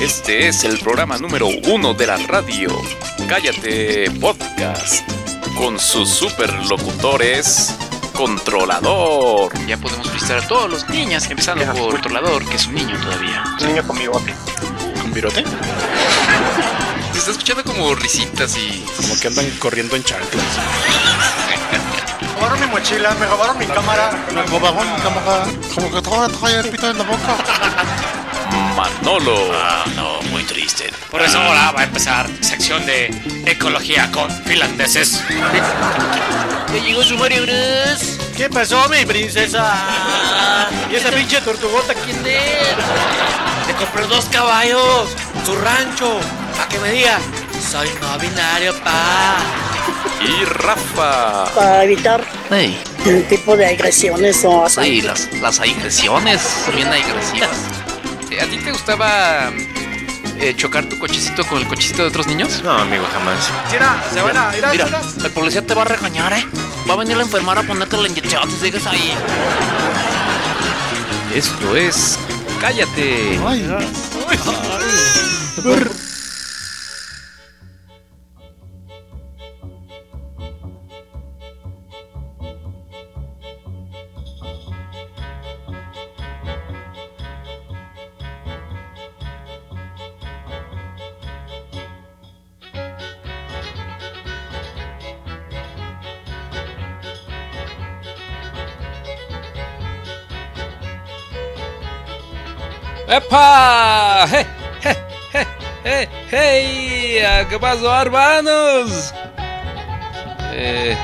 Este es el programa número uno de la radio. Cállate Podcast. Con sus superlocutores. Controlador. Ya podemos felicitar a todos los niños, empezando Ya, por. Controlador, que es un niño todavía. Un niño con bigote. ¿Con virote? Se está escuchando como risitas y. Como que andan corriendo en chanclas. Me robaron mi mochila, me robaron mi cámara. Me robaron mi cámara. Como que todo trae el pito en la boca. Manolo. Ah, no, muy triste. Por eso ahora va a empezar sección de ecología con finlandeses. Ya llegó su Mario Bros. ¿Qué pasó, mi princesa? ¿Y esa pinche tortugota quién es? Le compré dos caballos, su rancho, para que me diga, soy no binario, pa. Y Rafa. para evitar Hey, el tipo de agresiones o sí, las, las agresiones bien agresivas. ¿A ti te gustaba eh, chocar tu cochecito con el cochecito de otros niños? No, amigo, jamás. Mira, se van a ir a Mira, el policía te va a regañar, ¿eh? Va a venir la enfermera a ponerte la inyección si sigues ahí. Esto es. Cállate. Ay, ¡Epa! ¡Hey! ¡Hey! ¡Hey! ¡Hey! hey! Ah, ¿Qué pasó, hermanos? Eh.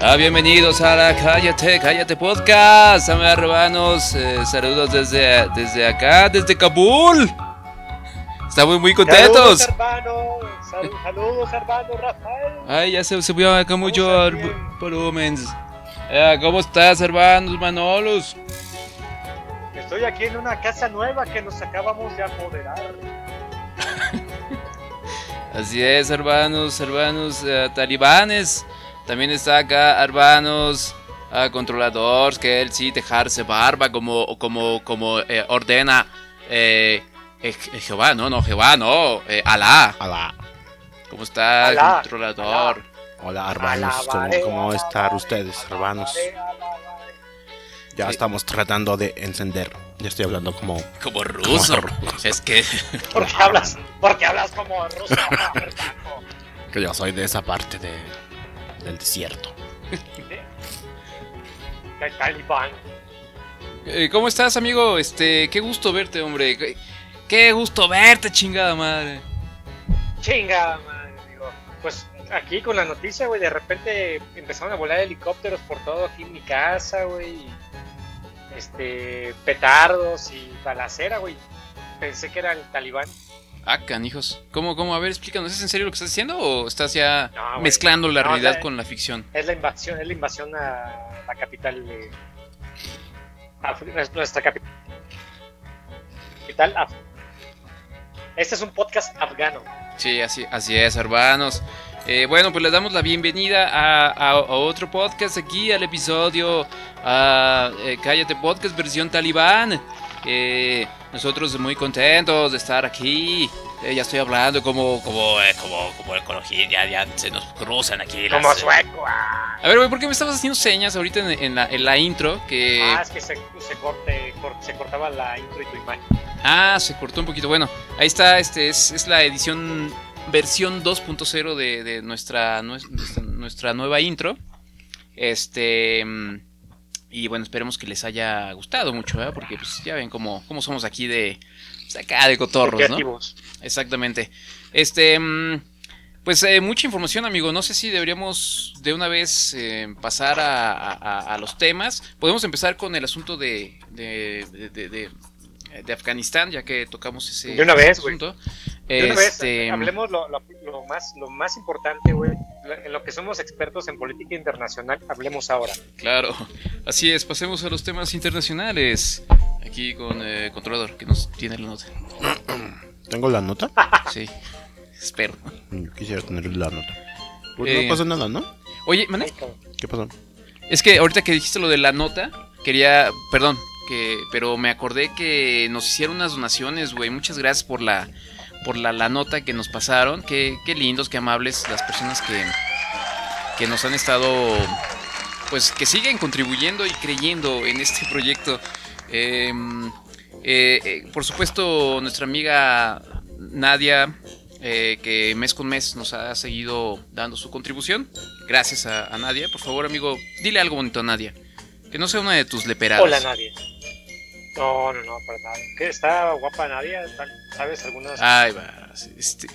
Ah, bienvenidos a la Cállate, Cállate Podcast, hermanos. eh, saludos desde, desde acá, desde Kabul. Estamos muy contentos. Saludos, hermano. Sal- Saludos, hermano Rafael. Ay, ya se subió acá mucho volumen. Eh, ¿Cómo estás, hermanos Manolos? Estoy aquí en una casa nueva que nos acabamos de apoderar. Así es, hermanos, hermanos eh, talibanes. También está acá, hermanos ah, controladores, que él sí dejarse barba como, como, como eh, ordena eh, eh, Je- Jehová, no, no, Jehová, no, eh, Alá. Hola, ¿Cómo está, Alá, controlador? hola, hermanos. ¿Cómo, cómo están ustedes, hermanos? Ya Sí. estamos tratando de encender. Ya estoy hablando como. Como ruso. Como ruso. Es que ¿Por qué hablas? ¿Por qué hablas como ruso? Que yo soy de esa parte de, del desierto. El talibán. Eh, ¿Cómo estás, amigo? Este, qué gusto verte, hombre. Qué- gusto verte, chingada madre. Chinga, madre, digo. Pues aquí con la noticia, güey, de repente empezaron a volar helicópteros por todo aquí en mi casa, güey. Este, petardos y balacera, güey. Pensé que era el talibán. Ah, canijos. ¿Cómo, cómo? A ver, explícanos. ¿Es en serio lo que estás diciendo o estás ya No, mezclando la No, realidad con la ficción? Es la invasión, es la invasión a la capital de. Nuestra capital. Capital. Af- Este es un podcast afgano. Sí, así, así es, hermanos. Eh, bueno, pues les damos la bienvenida a, a- a otro podcast aquí, al episodio a, eh, Cállate Podcast versión talibán. Eh, nosotros muy contentos de estar aquí. Eh, ya estoy hablando como, como, eh, como, como ecología, ya, ya se nos cruzan aquí. las, Como sueco. ah. A ver, güey, ¿por qué me estabas haciendo señas ahorita en, en la, en la intro? Que... Ah, es que se, se, corte, cor- se cortaba la intro y tu imagen. Ah, se cortó un poquito. Bueno, ahí está, este es, es la edición versión 2.0 de, de nuestra, nues- nuestra, nuestra nueva intro. Este. Y bueno, esperemos que les haya gustado mucho, ¿verdad? Porque pues ya ven cómo, cómo somos aquí de. pues, acá de cotorros, ¿no? Exactamente. Este. mm, Pues eh, mucha información, amigo. No sé si deberíamos de una vez eh, pasar a, a- a- a los temas. Podemos empezar con el asunto de, de, de, de- de- de Afganistán, ya que tocamos ese De una vez, güey. asunto. De una vez, Este, hablemos lo, lo- lo más, lo más importante, güey. En lo que somos expertos en política internacional, hablemos ahora. Claro, así es. Pasemos a los temas internacionales. Aquí con eh, Controlador, que nos tiene la nota. ¿Tengo la nota? Sí, espero. Yo quisiera tener la nota. Pues Eh, no pasa nada, ¿no? Oye, cabrón. ¿Qué pasó? Es que ahorita que dijiste lo de la nota, quería, perdón, pero me acordé que nos hicieron unas donaciones, güey. Muchas gracias por la, por la, la nota que nos pasaron. Qué, qué lindos, qué amables las personas que, que nos han estado, pues, que siguen contribuyendo y creyendo en este proyecto. Eh, eh, eh, por supuesto, nuestra amiga Nadia, eh, que mes con mes nos ha seguido dando su contribución. Gracias a, a Nadia. Por favor, amigo, dile algo bonito a Nadia. Que no sea una de tus leperadas. Hola, Nadia. No, no, no, para nada. ¿Qué? ¿Está guapa Nadia? ¿Está- ¿Sabes algunas? Ay, va. Este,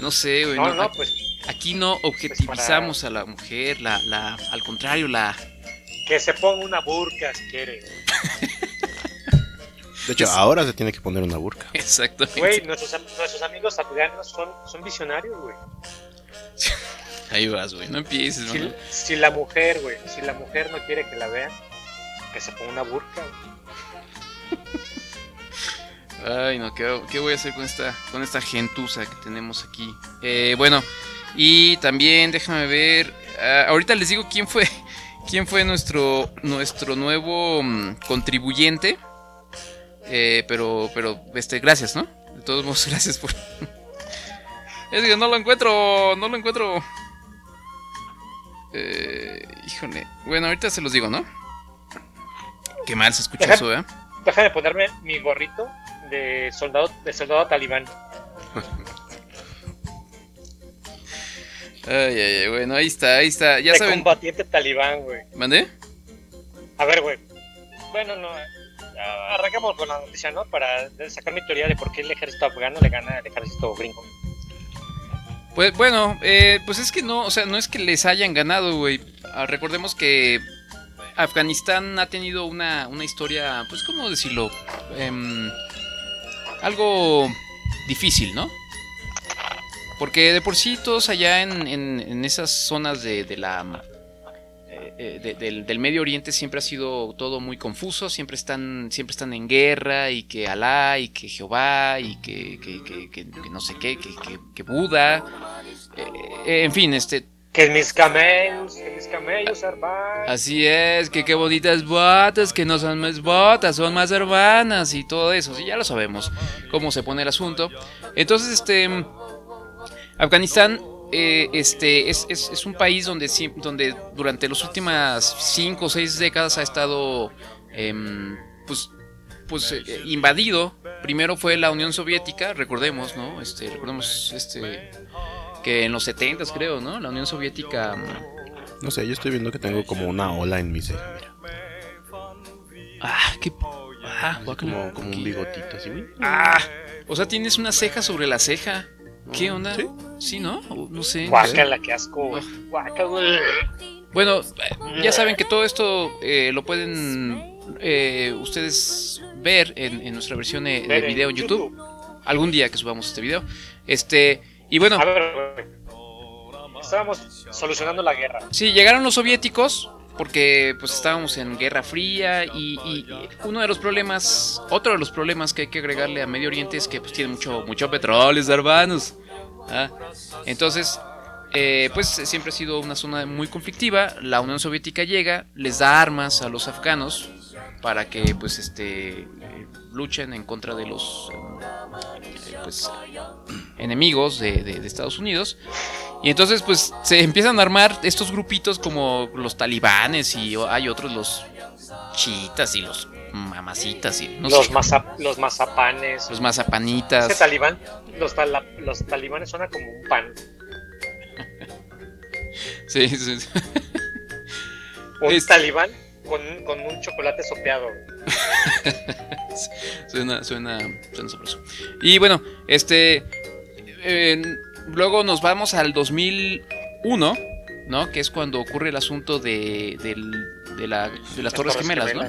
no sé, güey. no, no, no, pues Aquí no objetivizamos a la mujer, la, la, al contrario, la... que se ponga una burka si quiere. De hecho, ahora se tiene que poner una burka. Exactamente. Güey, nuestros, nuestros amigos afganos son, son visionarios, güey. Ahí vas, güey. No empieces, Si, ¿no? si la mujer, güey, si la mujer no quiere que la vean, que se ponga una burka. güey. Ay, no, ¿qué, qué voy a hacer con esta, con esta gentuza que tenemos aquí? Eh, bueno, y también déjame ver. ah, ahorita les digo quién fue, quién fue nuestro, nuestro nuevo mm, contribuyente. Eh, pero, pero, este, gracias, ¿no? De todos modos, gracias por. es que no lo encuentro, no lo encuentro. Eh, híjole. Bueno, ahorita se los digo, ¿no? Qué mal se escucha eso, ¿eh? Déjame ponerme mi gorrito de soldado, de soldado talibán. Ay, ay, ay, bueno, ahí está, ahí está. Ya de saben. combatiente talibán, güey. ¿Mandé? A ver, güey. Bueno, no. Arrancamos con la noticia, ¿no? Para sacar mi teoría de por qué el ejército afgano le gana al ejército gringo. Pues bueno, eh, pues es que no, o sea, no es que les hayan ganado, güey. Ah, recordemos que Afganistán ha tenido una, una historia, pues, ¿cómo decirlo? Em, algo difícil, ¿no? Porque de por sí todos allá en, en- esas zonas de, de la... eh, eh, de- del, del Medio Oriente siempre ha sido todo muy confuso, siempre están, siempre están en guerra y que Alá y que Jehová y que, que- que- que- no sé qué, que, Buda, eh, eh, en fin, este, Que mis camellos, que mis camellos, hermano. Así es, que qué bonitas botas, que no son más botas, son más hermanas y todo eso. Sí, ya lo sabemos cómo se pone el asunto. Entonces, este. Afganistán eh, este, es, es- es un país donde, donde durante las últimas 5 o 6 décadas ha estado. em, pues. Pues eh, invadido. Primero fue la Unión Soviética, recordemos, ¿no? Este, recordemos este. Que en los 70 creo, ¿no? La Unión Soviética. mm, No sé, yo estoy viendo que tengo como una ola en mi ceja, mira. Ah, qué. Ah, Como, como un bigotito así. güey. Ah, o sea, tienes una ceja sobre la ceja. ¿Qué onda? Sí. Sí, ¿no? No sé. Guácala, qué asco, güey. Guácala, güey. Bueno, eh, ya saben que todo esto eh, lo pueden eh, ustedes ver en, en nuestra versión eh, de video en YouTube. Algún día que subamos este video. Este, y bueno, A ver, güey. Estábamos solucionando la guerra. sí, llegaron los soviéticos porque pues estábamos en Guerra Fría y, y- y uno de los problemas, otro de los problemas que hay que agregarle a Medio Oriente es que pues tiene mucho, mucho petróleo, hermanos. Ah, Entonces, eh, pues siempre ha sido una zona muy conflictiva. La Unión Soviética llega, les da armas a los afganos para que pues este luchen en contra de los eh, pues enemigos de, de- de Estados Unidos. Y entonces pues se empiezan a armar estos grupitos como los talibanes y hay otros los chiitas y los mamacitas y no los, sé, maza- los mazapanes. los Ese mazapanitas. talibán, los, tala- los talibanes suena como un pan. Sí, sí, sí. Un Es- talibán con, con un chocolate sopeado. Suena, suena, suena sabroso. Y bueno, este. eh, luego nos vamos al 2001, ¿no? Que es cuando ocurre el asunto de, de, la- de las Torres Gemelas, ¿no?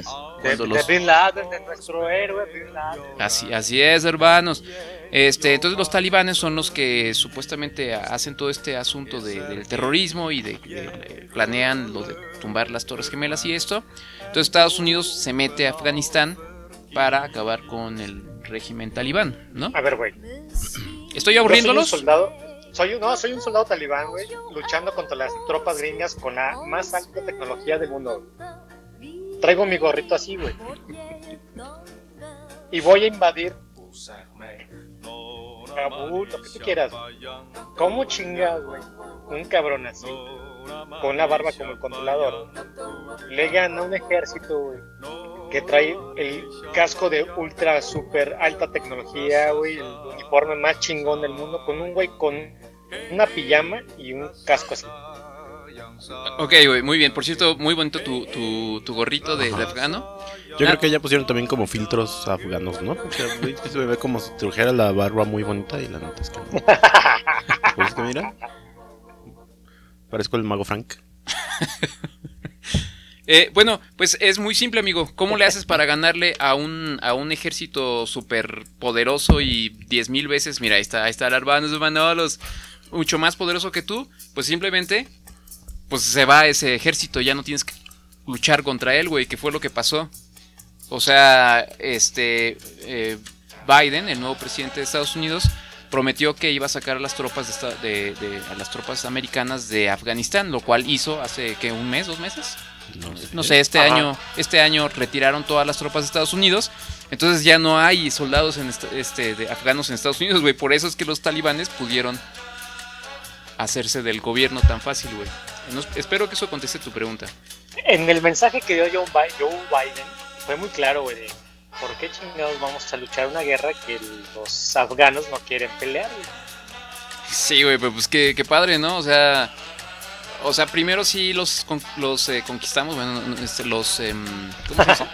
De, Cuando de los- Bin Laden, de nuestro héroe Bin Laden. Así, así es, hermanos. Este, entonces los talibanes son los que supuestamente hacen todo este asunto de- del terrorismo y de, de- planean lo de tumbar las Torres Gemelas y esto. Entonces Estados Unidos se mete a Afganistán para acabar con el régimen talibán, ¿no? A ver, güey. ¿Estoy Yo soy un aburriéndolos? soldado. Soy, no, soy un soldado talibán, güey, luchando contra las tropas gringas con la más alta tecnología del mundo. Traigo mi gorrito así, güey. Y voy a invadir Kabul, lo que tú quieras. ¿Cómo chingas, güey? Un cabrón así, con la barba como el controlador, le gana un ejército, güey, que trae el casco de ultra super alta tecnología, güey, el uniforme más chingón del mundo, con un güey con una pijama y un casco así. Ok, güey, muy bien. Por cierto, muy bonito tu, tu, tu gorrito de, de afgano. Yo creo que ya pusieron también como filtros afganos, ¿no? Porque güey, se me ve como si trujera la barba muy bonita y la neta es que no. Pues es que mira. Parezco el mago Frank. Eh, bueno, pues es muy simple, amigo. ¿Cómo le haces para ganarle a un, a un ejército súper poderoso y diez mil veces? Mira, ahí está, ahí está el Arbanos de Manolos, mucho más poderoso que tú. Pues simplemente, pues se va ese ejército, ya no tienes que luchar contra él, güey, que fue lo que pasó. O sea, este eh, Biden, el nuevo presidente de Estados Unidos, prometió que iba a sacar a las tropas de, esta- de- de- a las tropas americanas de Afganistán, lo cual hizo hace que un mes, dos meses. No sé. No sé, este Ajá. año, este año retiraron todas las tropas de Estados Unidos. Entonces ya no hay soldados en est- este, de afganos en Estados Unidos, güey. Por eso es que los talibanes pudieron hacerse del gobierno tan fácil, güey. Espero que eso conteste tu pregunta. En el mensaje que dio Joe Bi- Joe Biden fue muy claro, güey, por qué chingados vamos a luchar una guerra que los afganos no quieren pelear, güey. Sí, güey, pero pues qué, qué padre, ¿no? O sea, o sea, primero sí los, con- los eh, conquistamos, bueno, no, no, este, los... em, ¿Cómo se dice?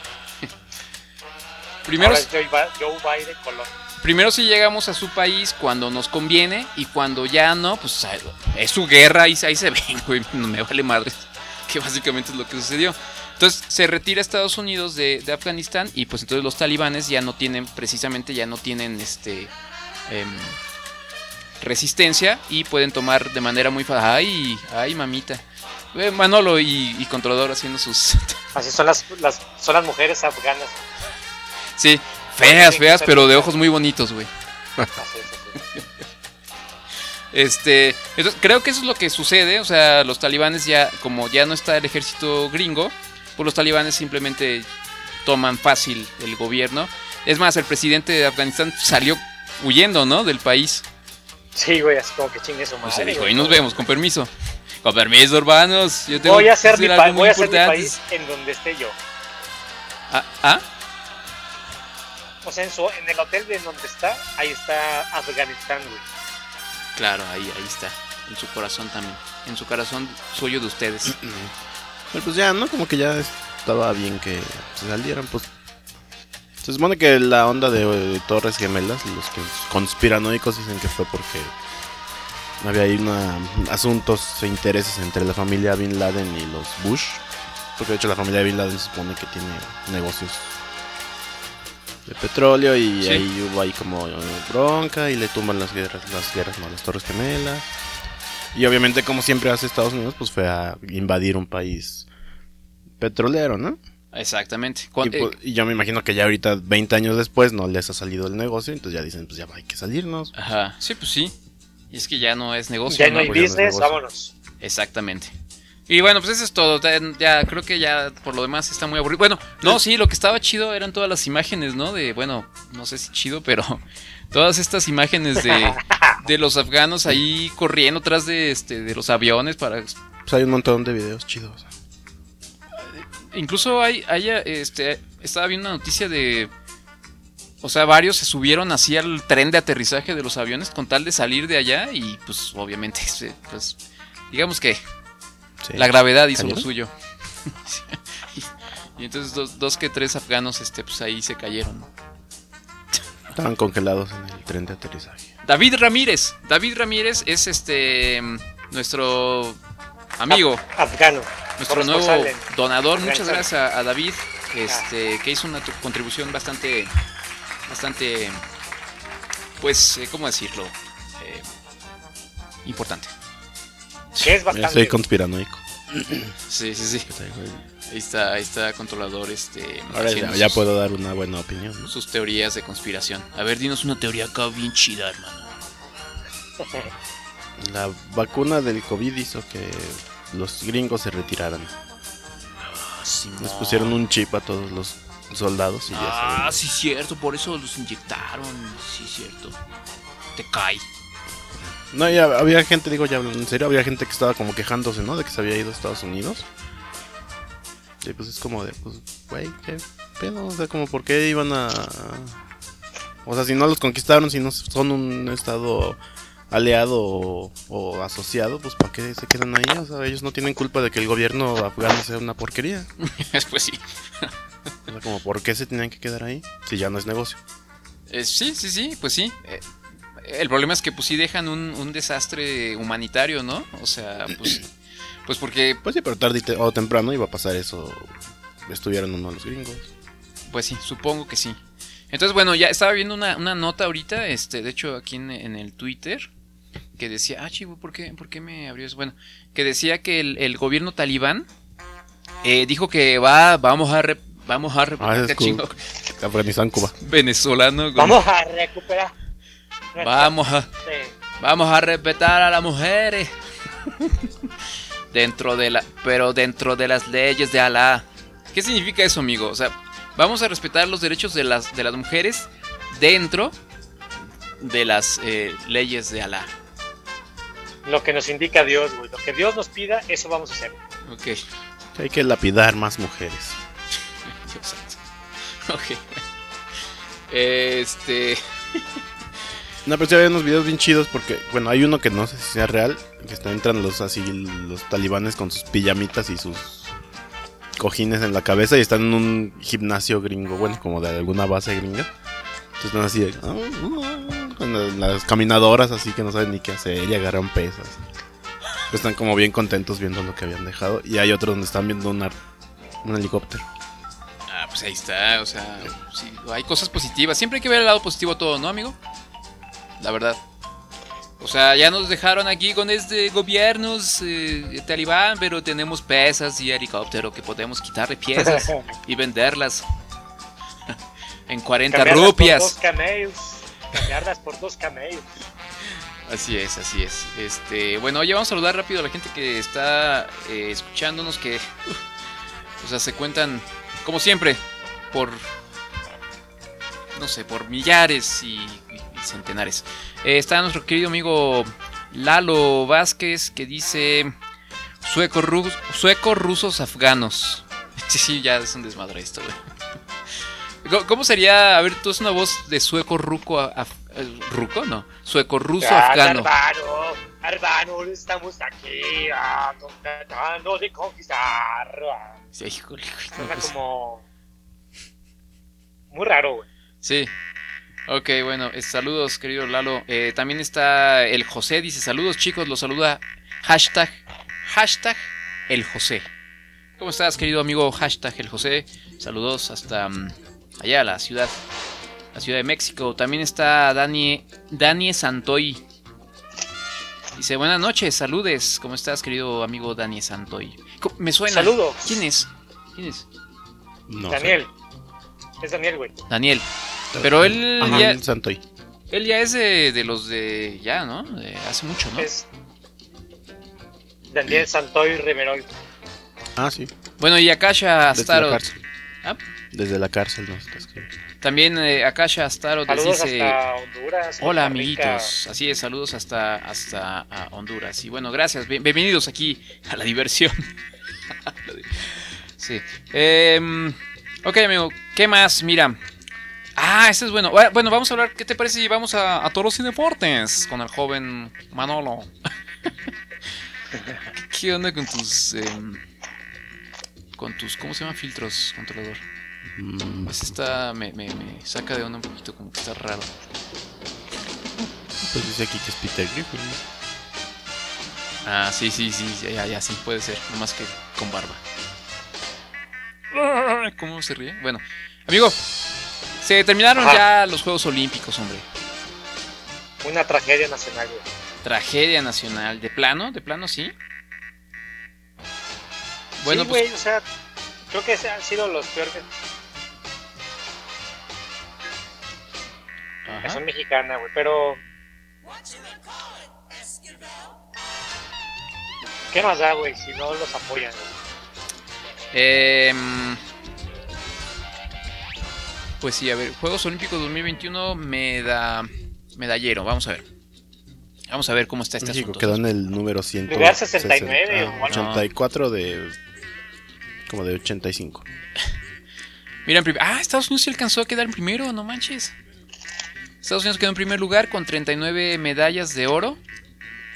primero, Ahora es Joe Biden Colón. Primero sí llegamos a su país cuando nos conviene y cuando ya no, pues es su guerra, ahí, ahí se ven, güey, no me vale madre. Que básicamente es lo que sucedió. Entonces se retira Estados Unidos de, de Afganistán y pues entonces los talibanes ya no tienen, precisamente ya no tienen este em, resistencia y pueden tomar de manera muy fácil. Ay, ay, mamita. Eh, Manolo y, y Controlador haciendo sus... Así son las, las, son las mujeres afganas. sí, feas, feas, pero de ojos muy bonitos, güey. Este, entonces creo que eso es lo que sucede, o sea, los talibanes ya, como ya no está el ejército gringo, pues los talibanes simplemente toman fácil el gobierno. Es más, el presidente de Afganistán salió huyendo, ¿no? Del país. Sí, güey, así como que chingue su Y madre. se dijo, güey. y nos vemos, con permiso. Con permiso, hermanos. Yo tengo Voy a que hacer, mi, hacer muy voy a hacer mi país en donde esté yo. Ah, ah, O sea, en, su- en el hotel de donde está, ahí está Afganistán, güey. claro, ahí, ahí está. En su corazón también. En su corazón suyo de ustedes. Pero pues ya, ¿no? Como que ya estaba bien que se salieran, pues. Se supone que la onda de, eh, Torres Gemelas, los que conspiranoicos dicen que fue porque había ahí una, asuntos e intereses entre la familia Bin Laden y los Bush. Porque de hecho la familia Bin Laden se supone que tiene negocios de petróleo y Sí. ahí hubo ahí como eh, bronca y le tumban las guerras, las guerras, no, las Torres Gemelas. Y obviamente, como siempre hace Estados Unidos, pues fue a invadir un país petrolero, ¿no? Exactamente. Y, pues, y yo me imagino que ya ahorita, 20 años después, no les ha salido el negocio, entonces ya dicen, pues ya hay que salirnos. Ajá. Sí, pues sí. Y es que ya no es negocio. Ya no hay Pues no business, negocio. vámonos. Exactamente. Y bueno, pues eso es todo. Ya, ya creo que ya por lo demás está muy aburrido. Bueno, no, sí, lo que estaba chido eran todas las imágenes, ¿no? De, bueno, no sé si chido, pero todas estas imágenes de, de los afganos ahí corriendo atrás de, este, de los aviones para... Pues hay un montón de videos chidos. Incluso hay, hay este, estaba viendo una noticia de... O sea, varios se subieron así al tren de aterrizaje de los aviones con tal de salir de allá y pues obviamente, pues digamos que Sí. La gravedad hizo lo suyo. y, entonces dos, dos que tres afganos este, pues ahí se cayeron. ¿no? Estaban congelados en el tren de aterrizaje. David Ramírez. David Ramírez es este nuestro amigo, Afgano. nuestro nuevo donador. Muchas gracias a, a David, este, que hizo una contribución bastante, bastante, pues, eh, ¿cómo decirlo? Eh, importante. Que es bastante. estoy conspiranoico. Sí, sí, sí. Ahí, está, ahí está controlador, este. Ahora ya, ya sus- puedo dar una buena opinión. ¿no? sus teorías de conspiración. A ver, dinos una teoría acá bien chida, hermano. La vacuna del COVID hizo que los gringos se retiraran. Les pusieron un chip a todos los soldados y ya Ah, sí, cierto, por eso los inyectaron. Sí, cierto. Te cae. No, ya había gente, digo ya en serio, había gente que estaba como quejándose, ¿no? De que se había ido a Estados Unidos. Y pues es como de, pues, güey, qué pedo, o sea, como por qué iban a... O sea, si no los conquistaron, si no son un estado aliado o, o asociado, pues ¿para qué se quedan ahí? O sea, ellos no tienen culpa de que el gobierno afgano sea una porquería. pues sí. O sea, como ¿por qué se tenían que quedar ahí? Si ya no es negocio. Eh, sí, sí, sí, pues sí. Eh, el problema es que pues sí dejan un, un desastre humanitario, ¿no? O sea, pues, pues porque, Pues sí, pero tarde te- o temprano iba a pasar eso. Estuvieran uno de los gringos. pues sí, supongo que sí. Entonces, bueno, ya estaba viendo una, una nota ahorita, este, de hecho aquí en, en el Twitter, que decía, ah, chivo, ¿por qué, ¿por qué me abrió eso? Bueno, que decía que el, el gobierno talibán eh, dijo que va, vamos a, re- vamos a, Ah, cool. chingo, Afganistán, Cuba. venezolano, Vamos a recuperar. Vamos a, Sí. Vamos a respetar a las mujeres. dentro de la. Pero dentro de las leyes de Alá. ¿Qué significa eso, amigo? O sea, vamos a respetar los derechos de las, de las mujeres dentro de las eh, leyes de Alá. Lo que nos indica Dios, güey. Lo que Dios nos pida, eso vamos a hacer. Ok. Hay que lapidar más mujeres. Dios santo. Ok. Este. No, pero sí había unos videos bien chidos porque, bueno, hay uno que no sé si sea real, que están entran los así los talibanes con sus pijamitas y sus cojines en la cabeza y están en un gimnasio gringo, bueno, como de alguna base gringa. Entonces están así de, "Ah, ah", con la- las caminadoras así que no saben ni qué hacer y agarran pesas. Están como bien contentos viendo lo que habían dejado y hay otro donde están viendo una, un helicóptero. Ah, pues ahí está. O sea, hay cosas positivas. Siempre hay que ver el lado positivo a todo, ¿no, amigo? La verdad. O sea, ya nos dejaron aquí con este gobiernos eh, talibán, pero tenemos pesas y helicóptero que podemos quitarle piezas y venderlas en 40 Cambiarlas por rupias. dos camellos. Cambiarlas por dos camellos. Así es, así es. Este, bueno, oye, vamos a saludar rápido a la gente que está eh, escuchándonos, que, o sea, se cuentan, como siempre, por, no sé, por millares y centenares. Eh, está nuestro querido amigo Lalo Vázquez, que dice, sueco, ru- sueco rusos, afganos. Sí, sí, ya es un desmadre esto, güey. ¿Cómo- ¿Cómo sería? A ver, tú es una voz de sueco ruco af- ruco, no, sueco ruso Ah, afgano. Hermano, hermano, estamos aquí ah, tratando de conquistar. ah. Sí, híjole, güey, no, Suena pues, como. Muy raro, güey. sí. Ok, bueno, eh, saludos, querido Lalo. Eh, también está el José, dice saludos chicos, los saluda hashtag, hashtag el José. ¿Cómo estás, querido amigo? Hashtag el José. Saludos hasta mm, allá, la ciudad, la ciudad de México. También está Dani, Dani Santoy. Dice, buenas noches, saludes. ¿Cómo estás, querido amigo Dani Santoy? Me suena. Saludos. ¿Quién es? ¿Quién es? No sé. Daniel. Es Daniel, güey. Daniel. Pero él Ajá, ya, Santoy. él ya es de, de los de ya, ¿no? De hace mucho, ¿no? Es Daniel Santoy Riverol. Ah, sí. Bueno, y Akasha Desde la Astaroth. cárcel. Ah. Desde la cárcel, no. También eh, Akasha Astaroth les dice... hasta Honduras. Hola Costa Rica. amiguitos, así es, saludos hasta, hasta a Honduras. Y bueno, gracias, bien- bienvenidos aquí a la diversión. sí. Em, ok, amigo, ¿qué más? Mira. Ah, este es bueno. Bueno, vamos a hablar, ¿qué te parece si vamos a, a Toros y Deportes con el joven Manolo? ¿Qué onda con tus... em, con tus, ¿cómo se llaman filtros, controlador? Mm, Este está, me, me, me saca de onda un poquito, como que está raro. pues dice aquí que es Peter Griffin. Ah, sí, sí, sí, ya, ya, ya, sí, puede ser, nomás que con barba. ¿Cómo se ríe? Bueno, amigo, se terminaron Ajá. ya los Juegos Olímpicos, hombre. Una tragedia nacional, güey. Tragedia nacional, de plano, de plano, sí. Bueno, sí, pues, güey, o sea, creo que han sido los peores. ajá. Son mexicana, güey, pero ¿Qué más da, güey, si no los apoyan? güey? Em, pues sí, a ver, Juegos Olímpicos 2021 meda, medallero, vamos a ver. Vamos a ver cómo está este México asunto. quedó en el número 100. Lugar 69 ah, o algo. 84 de. Como de 85. Mira, ah, Estados Unidos se alcanzó a quedar en primero, no manches. Estados Unidos quedó en primer lugar con 39 medallas de oro.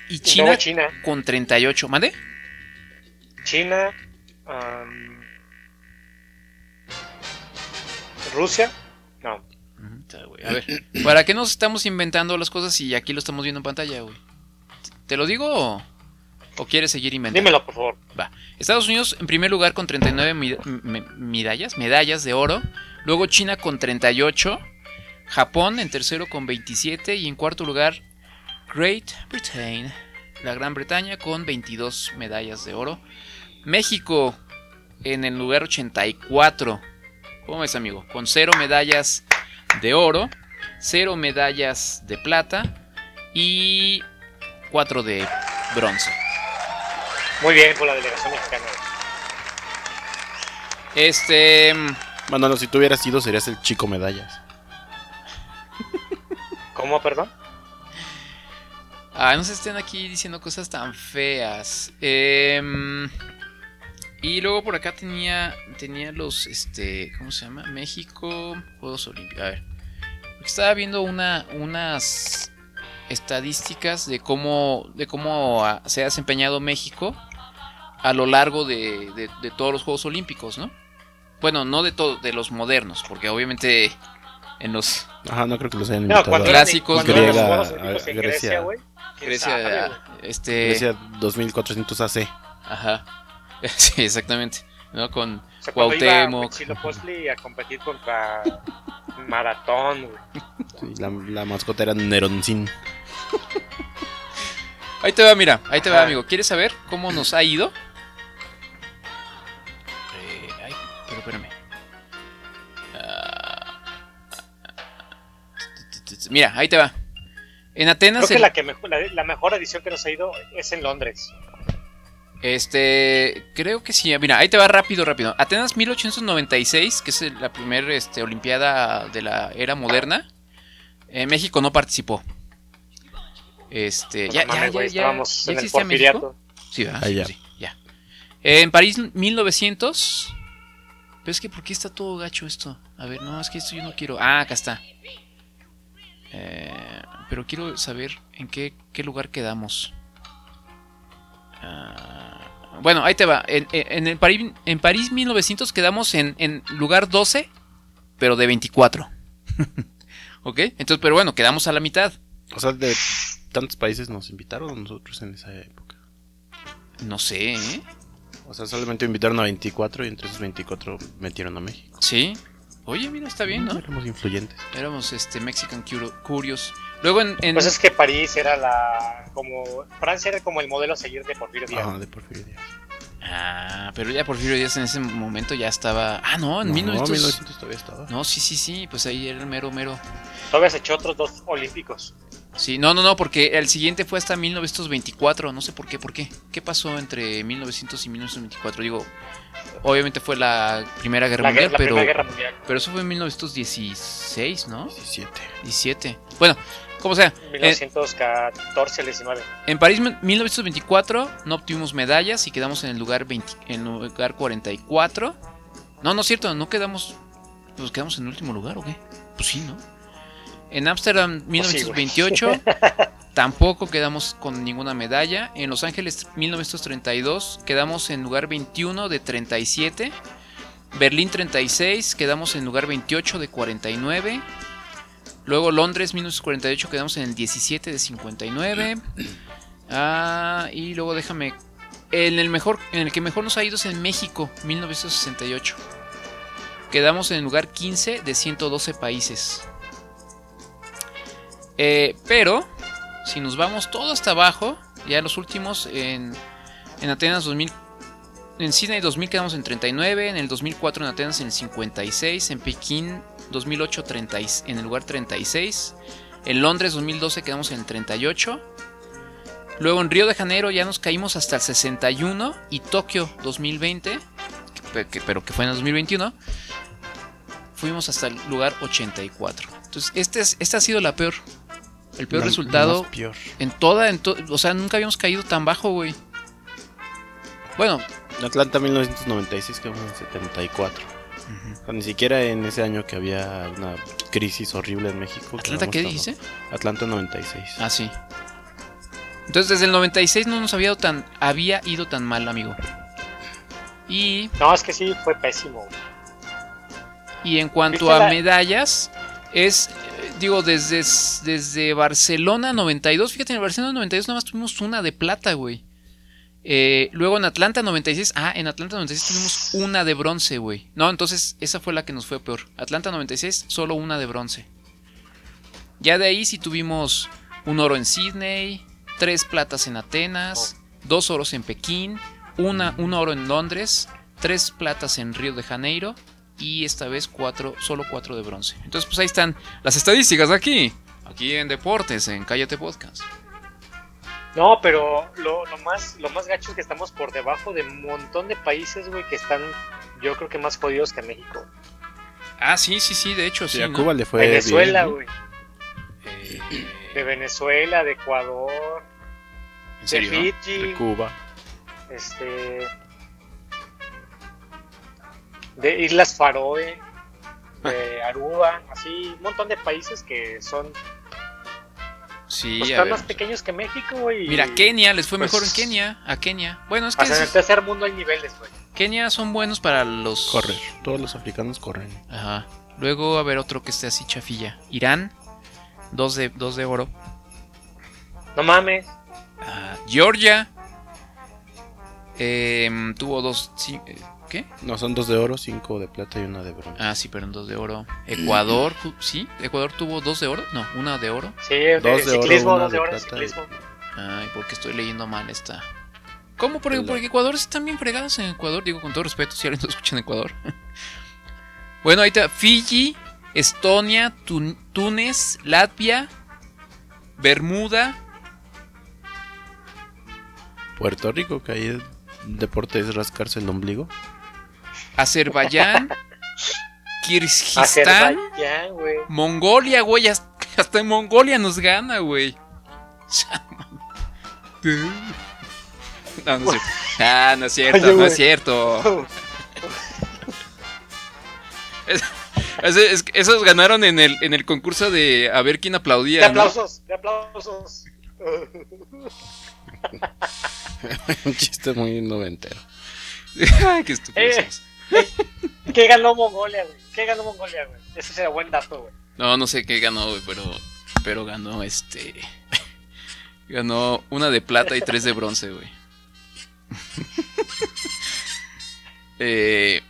Y China, China. con 38. ¿Mande? China. Rusia. No. A ver, ¿para qué nos estamos inventando las cosas si aquí lo estamos viendo en pantalla, güey? ¿Te lo digo o, o quieres seguir inventando? Dímelo, por favor. Va. Estados Unidos en primer lugar con 39 mi- me- medallas, medallas de oro. Luego China con 38. Japón en tercero con 27. Y en cuarto lugar Great Britain, la Gran Bretaña con 22 medallas de oro. México en el lugar 84. ¿Cómo ves, amigo? Con 0 medallas de oro, 0 medallas de plata y 4 de bronce. Muy bien por la delegación mexicana. Este. Manolo, si tú hubieras sido, serías el chico medallas. ¿Cómo, perdón? Ah, no se estén aquí diciendo cosas tan feas. Em, y luego por acá tenía. Tenía los. Este. ¿Cómo se llama? México. Juegos Olímpicos. A ver. Estaba viendo una, unas estadísticas de cómo. de cómo se ha desempeñado México a lo largo de, de- de todos los Juegos Olímpicos, ¿no? Bueno, no de todos, de los modernos, porque obviamente en los Ajá, no creo que los hayan No, Clásicos, eran los griega, Juegos Olímpicos en Grecia. Grecia, güey. ¿quién Grecia, sabe, este, Grecia 2400 AC. Ajá. Sí, exactamente. ¿No? Con O sea, iba Cuauhtémoc. Huitzilopochtli a competir contra Maratón. Sí, la, la mascota era Neroncin. Ahí te va, mira, ahí te va, amigo. ¿Quieres saber cómo nos ha ido? Eh, ay, pero espérame. Ah, mira, ahí te va. En Atenas, Creo que el- la, que mejor, la, la mejor edición que nos ha ido es en Londres. Este, creo que sí. Mira, ahí te va rápido, rápido. Atenas 1896, que es la primera este, Olimpiada de la era moderna. eh, México no participó. Este, No ya, ya, mames, ya, estábamos ¿ya en el México? Sí. Ah, ya. Sí, ya. Eh, en París 1900. Pero es que, ¿por qué está todo gacho esto? A ver, no, es que esto yo no quiero. Ah, acá está. Eh, pero quiero saber en qué, qué lugar quedamos. Ah, bueno, ahí te va. En, en- en el París, en París 1900 quedamos en, en lugar 12, pero de 24. ¿Ok? Entonces, pero bueno, quedamos a la mitad. O sea, de tantos países nos invitaron a nosotros en esa época. No sé, ¿eh? O sea, solamente invitaron a 24 y entre esos 24 metieron a México. Sí. Oye, mira, está bien, ¿no? Éramos influyentes. Éramos este Mexican Curious. Luego en, en- Pues es que París era la. Como Francia era como el modelo a seguir de Porfirio Díaz. Ajá, de Porfirio Díaz. Ah, pero ya Porfirio Díaz en ese momento ya estaba. Ah, no, en No, 1900. 1900 todavía estaba. No, sí, sí, sí, pues ahí era el mero mero. Todavía se echó otros dos olímpicos. Sí, no, no, no, porque el siguiente fue hasta 1924, no sé por qué, por qué. ¿Qué pasó entre 1900 y 1924? Digo, obviamente fue la Primera Guerra La, Mundial, la pero Primera Guerra Mundial. pero eso fue en 1916, ¿no? 17. 17. Bueno, como sea, eh, 1914 al 19. En París 1924 no obtuvimos medallas y quedamos en el lugar 20 en el lugar 44. No, no es cierto, no quedamos pues quedamos en el último lugar o qué? Pues sí, ¿no? En Ámsterdam Pues sí, güey. 1928 tampoco quedamos con ninguna medalla. En Los Ángeles 1932 quedamos en lugar 21 de 37. Berlín 36 quedamos en lugar 28 de 49. Luego Londres 1948 quedamos en el 17 de 59. Ah, y luego déjame. En el que mejor nos ha ido es en México, 1968. Quedamos en el lugar 15 de 112 países. Eh, pero, si nos vamos todo hasta abajo, ya los últimos, en, en Atenas 2000, en Sydney 2000 quedamos en 39, en el 2004 en Atenas en el 56, en Pekín 2008 30 y- en el lugar 36, En Londres 2012 quedamos en el 38. Luego en Río de Janeiro ya nos caímos hasta el 61. Y Tokio 2020, que- que- pero que fue en el 2021, fuimos hasta el lugar 84. Entonces, este es- esta ha sido la peor. El peor La- resultado peor. en toda, en to- o sea, nunca habíamos caído tan bajo, güey. Bueno, En Atlanta 1996 quedamos en 74. Ni siquiera en ese año que había una crisis horrible en México. ¿Atlanta qué dijiste? Atlanta 96. Ah, sí. Entonces desde el 96 no nos había ido tan, había ido tan mal, amigo. Y, No, es que sí, fue pésimo. y en cuanto ¿Viste a la- medallas, es, eh, digo, desde, desde Barcelona 92, fíjate, en Barcelona 92 nada más tuvimos una de plata, güey. Eh, luego en Atlanta 96, ah, en Atlanta 96 tuvimos una de bronce, güey. No, entonces esa fue la que nos fue peor. Atlanta 96, solo una de bronce. Ya de ahí sí tuvimos un oro en Sydney, tres platas en Atenas, dos oros en Pekín, una, un oro en Londres, tres platas en Río de Janeiro y esta vez cuatro, solo cuatro de bronce. Entonces pues ahí están las estadísticas aquí, aquí en Deportes, en Cállate Podcast. No, pero lo, lo más lo más gacho es que estamos por debajo de un montón de países, güey, que están, yo creo que más jodidos que México. Ah, sí, sí, sí, de hecho sí. Sí, a ¿no? Cuba le fue Venezuela, güey. Eh, De Venezuela, de Ecuador, ¿En de serio? Fiji, De Cuba. este, de Islas Faroe, de Aruba, así, un montón de países que son Sí, pues, están ver. más pequeños que México, güey. y- Mira, Kenia les fue pues, mejor en Kenia, a Kenia. Bueno, es que en el tercer mundo hay niveles, güey. Kenia son buenos para los Correr. Todos los africanos corren. Ajá. Luego a ver otro que esté así chafilla. Irán, dos de, dos de oro. No mames. Ah, Georgia em, tuvo dos. sí, eh, ¿Qué? No, son dos de oro, cinco de plata y una de bronce. Ah, sí, pero en dos de oro. Ecuador, ¿sí? ¿Ecuador tuvo dos de oro? No, una de oro. Sí, Dos de oro, ciclismo, una dos de de oro, plata ciclismo. Ay, porque estoy leyendo mal esta. ¿Cómo? Porque, La- porque Ecuador están bien fregados en Ecuador. Digo, con todo respeto, si alguien nos escucha en Ecuador. bueno, ahí está. Fiji, Estonia, Tun- Túnez, Latvia, Bermuda. Puerto Rico, que ahí el deporte es rascarse el ombligo. Azerbaiyán, Kirguistán. Mongolia, güey. Hasta, hasta en Mongolia nos gana, güey. No, no es cierto. Ah, no es cierto, Oye, no es cierto. Es- es- es- esos ganaron en el, en el concurso de a ver quién De aplaudía. ¿no? aplausos, de aplausos. Un chiste muy noventero. Ay, qué estúpidos Eh. ¿Qué ganó Mongolia, güey? ¿Qué ganó Mongolia, güey? Ese será buen dato, güey. No, no sé qué ganó, güey, pero, pero ganó este. Ganó una de plata y tres de bronce, güey. eh,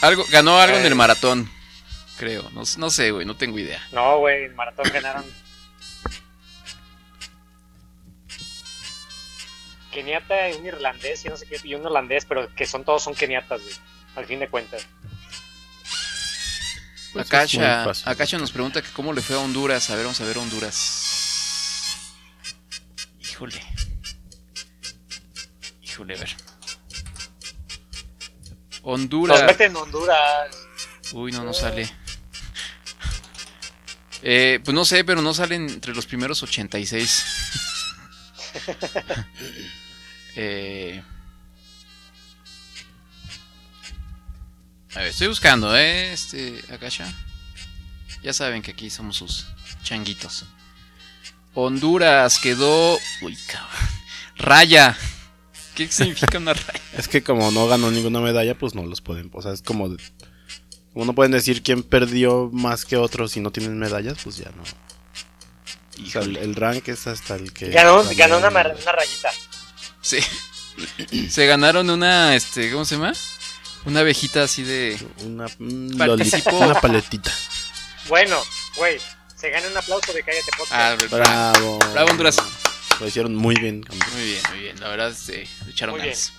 algo, ganó algo en el Eh. maratón, creo. No, no sé, güey, no tengo idea. No, güey, en maratón ganaron. Keniata y un irlandés y no sé qué, y un holandés, pero que son todos son keniatas, güey. Al fin de cuentas. Pues es Akasha. Akasha nos pregunta que cómo le fue a Honduras. A ver, vamos a ver Honduras. Híjole. Híjole, a ver. Honduras. Nos meten en Honduras. Uy, no, no sale. Eh, pues no sé, pero no salen entre los primeros 86. eh, a ver, estoy buscando, ¿eh? Este, Akasha. Ya saben que aquí somos sus changuitos. Honduras quedó. Uy, cabrón. Raya. ¿Qué significa una raya? Es que como no ganó ninguna medalla, pues no los pueden. O sea, es como. de- Como no pueden decir quién perdió más que otros si no tienen medallas, pues ya no. O sea, el, el rank es hasta el que. Ganó, ganó ganó una, una rayita. Sí. Se ganaron una, este, ¿cómo se llama? Una abejita así de... Una, Participó. paletita. Bueno, güey, se gana un aplauso de Cállate Ah, Podcast. Bravo. Bravo, Honduras. Lo hicieron muy bien. campeón. Muy bien, muy bien. La verdad, este, le echaron Muy bien. ganas.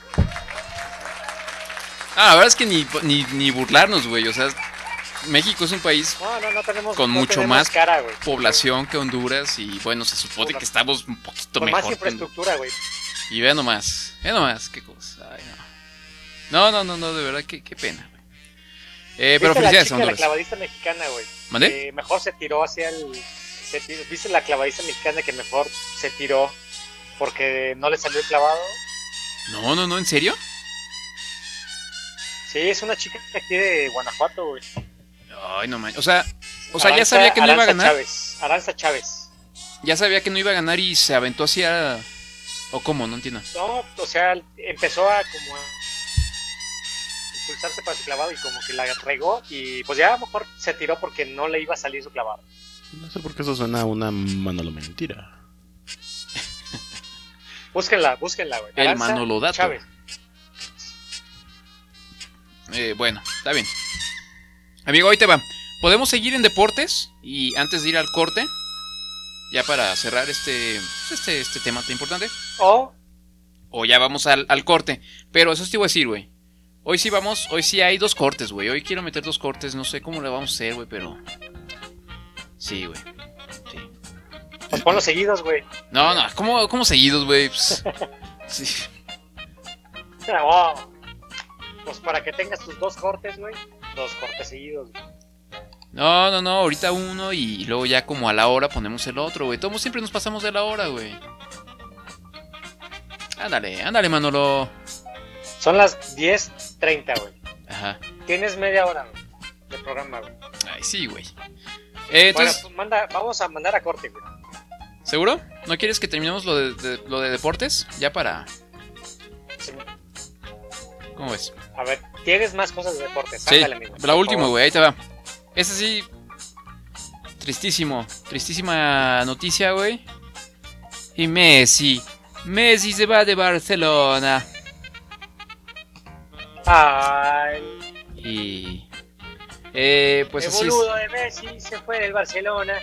Ah, la verdad es que ni, ni, ni burlarnos, güey. O sea, México es un país No, no, no tenemos. Con no mucho tenemos más cara, güey. población que Honduras y bueno, se supone que estamos un poquito Con más mejor. que Honduras. infraestructura, güey. Y ve nomás, ve nomás, qué cosa. Ay, no. no, no, no, no, de verdad, qué, qué pena. güey. Eh, pero ¿Viste la felicidades, chica, la Honduras. clavadista mexicana, güey? ¿Mandé? Que mejor se tiró hacia el. se tiró- ¿Viste la clavadista mexicana que mejor se tiró porque no le salió el clavado? No, no, no, ¿en serio? Sí, es una chica aquí de Guanajuato, güey. Ay, no manches. O sea, o sea, ya sabía que no iba a ganar. Chávez, Aranza Chávez. Ya sabía que no iba a ganar y se aventó hacia. ¿O cómo? No entiendo. No, o sea, empezó a como a impulsarse para su clavado y como que la regó y pues ya a lo mejor se tiró porque no le iba a salir su clavado. No sé por qué eso suena a una Manolo mentira. Búsquenla, búsquenla, güey. El Aranza Manolodato. Chávez. Eh, bueno, está bien. Amigo, ahí te va. Podemos seguir en deportes y antes de ir al corte, ya para cerrar este, este, este tema tan importante, O o ya vamos al, al corte. Pero eso sí te iba a decir, güey. Hoy sí vamos, hoy sí hay dos cortes, güey. Hoy quiero meter dos cortes, no sé cómo le vamos a hacer, güey, pero... Sí, güey. Sí. pues ponlos seguidos, güey. No, no, ¿cómo, cómo seguidos, güey? Pues, sí. Oh. Pues para que tengas tus dos cortes, güey. Dos cortes seguidos. güey. No, no, no, ahorita uno y luego ya como a la hora ponemos el otro, güey. Todos siempre nos pasamos de la hora, güey. Ándale, ándale, Manolo. Son las 10.30, güey. Ajá. Tienes media hora, güey, de programa, güey. Ay, sí, güey. Eh, entonces, Bueno, pues manda, vamos a mandar a corte, güey. ¿seguro? ¿No quieres que terminemos lo de, de- lo de deportes? Ya para... Sí. ¿Cómo ves? A ver, tienes más cosas de deportes. Sí, Ándale, amigo, la última, güey, ahí te va. Esta sí... Tristísimo, tristísima noticia, güey. Y Messi. Messi se va de Barcelona. Ay, Y... Eh, pues el así es. boludo de Messi se fue del Barcelona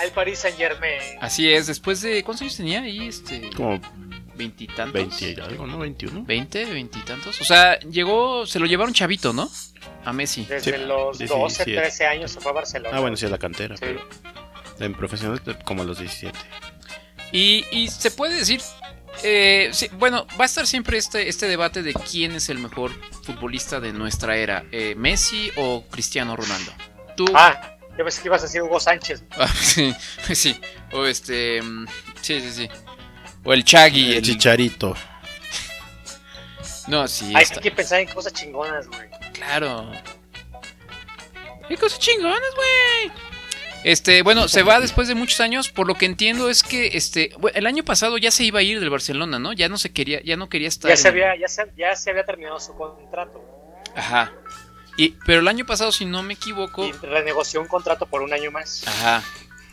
al Paris Saint Germain. Así es, después de... ¿Cuántos años tenía ahí? Este... Como ¿Veintitantos? 20 y algo, ¿no? 21. ¿Veinte? ¿Veintitantos? O sea, llegó... Se lo llevaron chavito, ¿no? A Messi. Desde Sí, los 12, 17. 13 años se fue a Barcelona. Ah, bueno, sí, a la cantera. Sí. Pero en profesional como a los 17. Y, y se puede decir... eh, sí, bueno, va a estar siempre este, este debate de quién es el mejor futbolista de nuestra era. eh, ¿Messi o Cristiano Ronaldo? Tú... Ah, yo pensé que ibas a decir Hugo Sánchez. Ah, sí, sí. O este... mm, Sí, sí, sí. O el Chagui. el el- chicharito. No, sí. Hay está- que pensar en cosas chingonas, güey. Claro. Qué cosas chingonas, güey. Este, bueno, se va después de muchos años. Por lo que entiendo es que este, el año pasado ya se iba a ir del Barcelona, ¿no? Ya no se quería, ya no quería estar. Ya se, había, ya, se, ya se había terminado su contrato. Ajá. Y, pero el año pasado, si no me equivoco, Y renegoció un contrato por un año más. ajá.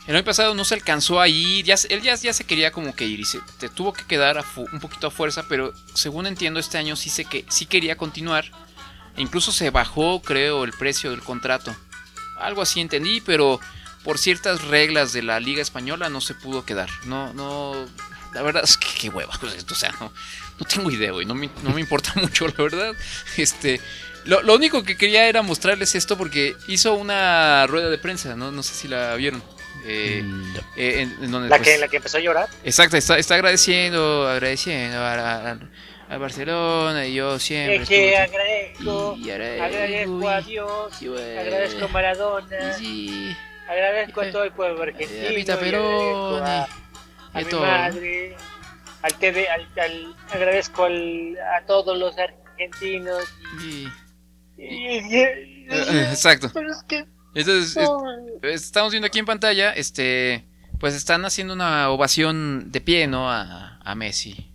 El año pasado no se alcanzó a ir, ya, se- él ya, ya se quería como que ir y se te tuvo que quedar a un poquito a fuerza, pero según entiendo este año sí sé que sí quería continuar. E incluso se bajó, creo, el precio del contrato. Algo así entendí, pero por ciertas reglas de la Liga Española no se pudo quedar. No, no. La verdad es que qué hueva. pues, esto, O sea, no, no tengo idea, güey. No me, no me importa mucho, la verdad. Este. Lo, lo único que quería era mostrarles esto porque hizo una rueda de prensa, ¿no? No sé si la vieron. Eh, Mm, eh, en, en donde, La, pues, que, la que empezó a llorar. Exacto, está, está agradeciendo, agradeciendo a, a- a Barcelona y yo siempre. Es que agradezco, y agradezco, agradezco a Dios, y bueno, agradezco a Maradona, y- agradezco a todo el pueblo argentino, a y a, a y mi todo. madre, al TV, al, al- agradezco al, a todos los argentinos. y- Y, y- eh, Exacto. pero es que Entonces, es- no, estamos viendo aquí en pantalla, este, pues están haciendo una ovación de pie, ¿no? A, a Messi.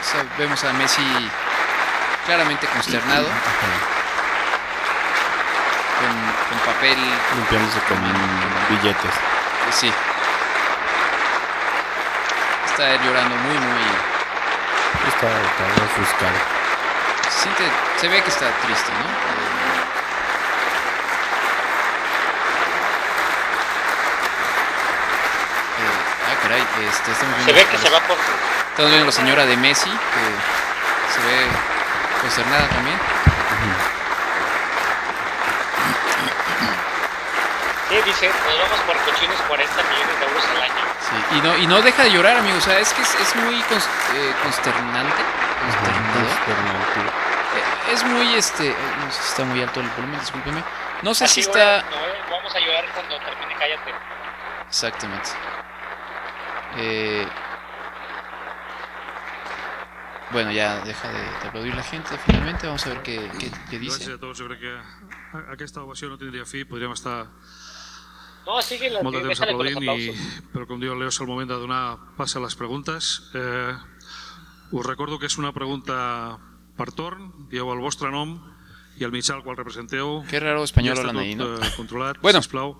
O sea, vemos a Messi claramente consternado, con, con papel, limpiándose con billetes. eh, sí. Está llorando muy, muy... Está, está ofuscado. Se, siente- se ve que está triste, ¿no? Eh, ah, caray. Este, estamos Se viendo ve que se va por. Estamos viendo a la señora de Messi, que se ve consternada también. Sí, dice, nos vamos por cochines 40 millones de euros al año. Sí, y no, y no deja de llorar, amigo. O sea, es que es, es muy cons- eh, consternante. consternador. Eh, Es muy este. eh, No sé si está muy alto el volumen, discúlpeme. No sé si Así, está. güey, no, vamos a llorar cuando termine, cállate. Exactamente. Eh, Bueno, ya deja de, de aplaudir la gente finalmente. Vamos a ver qué, qué, qué dice. Gràcies a tots. Jo crec que a- aquesta ovació no tindria fi. Podríem estar No, sigue la molt de temps aplaudint, i, però com diu el Leo, és el moment de donar pas a les preguntes. Eh, us recordo que és una pregunta per torn. Dieu el vostre nom i el mitjà al qual representeu. Qué raro español ja ahí, ¿no? eh, controlat, Bueno. sisplau.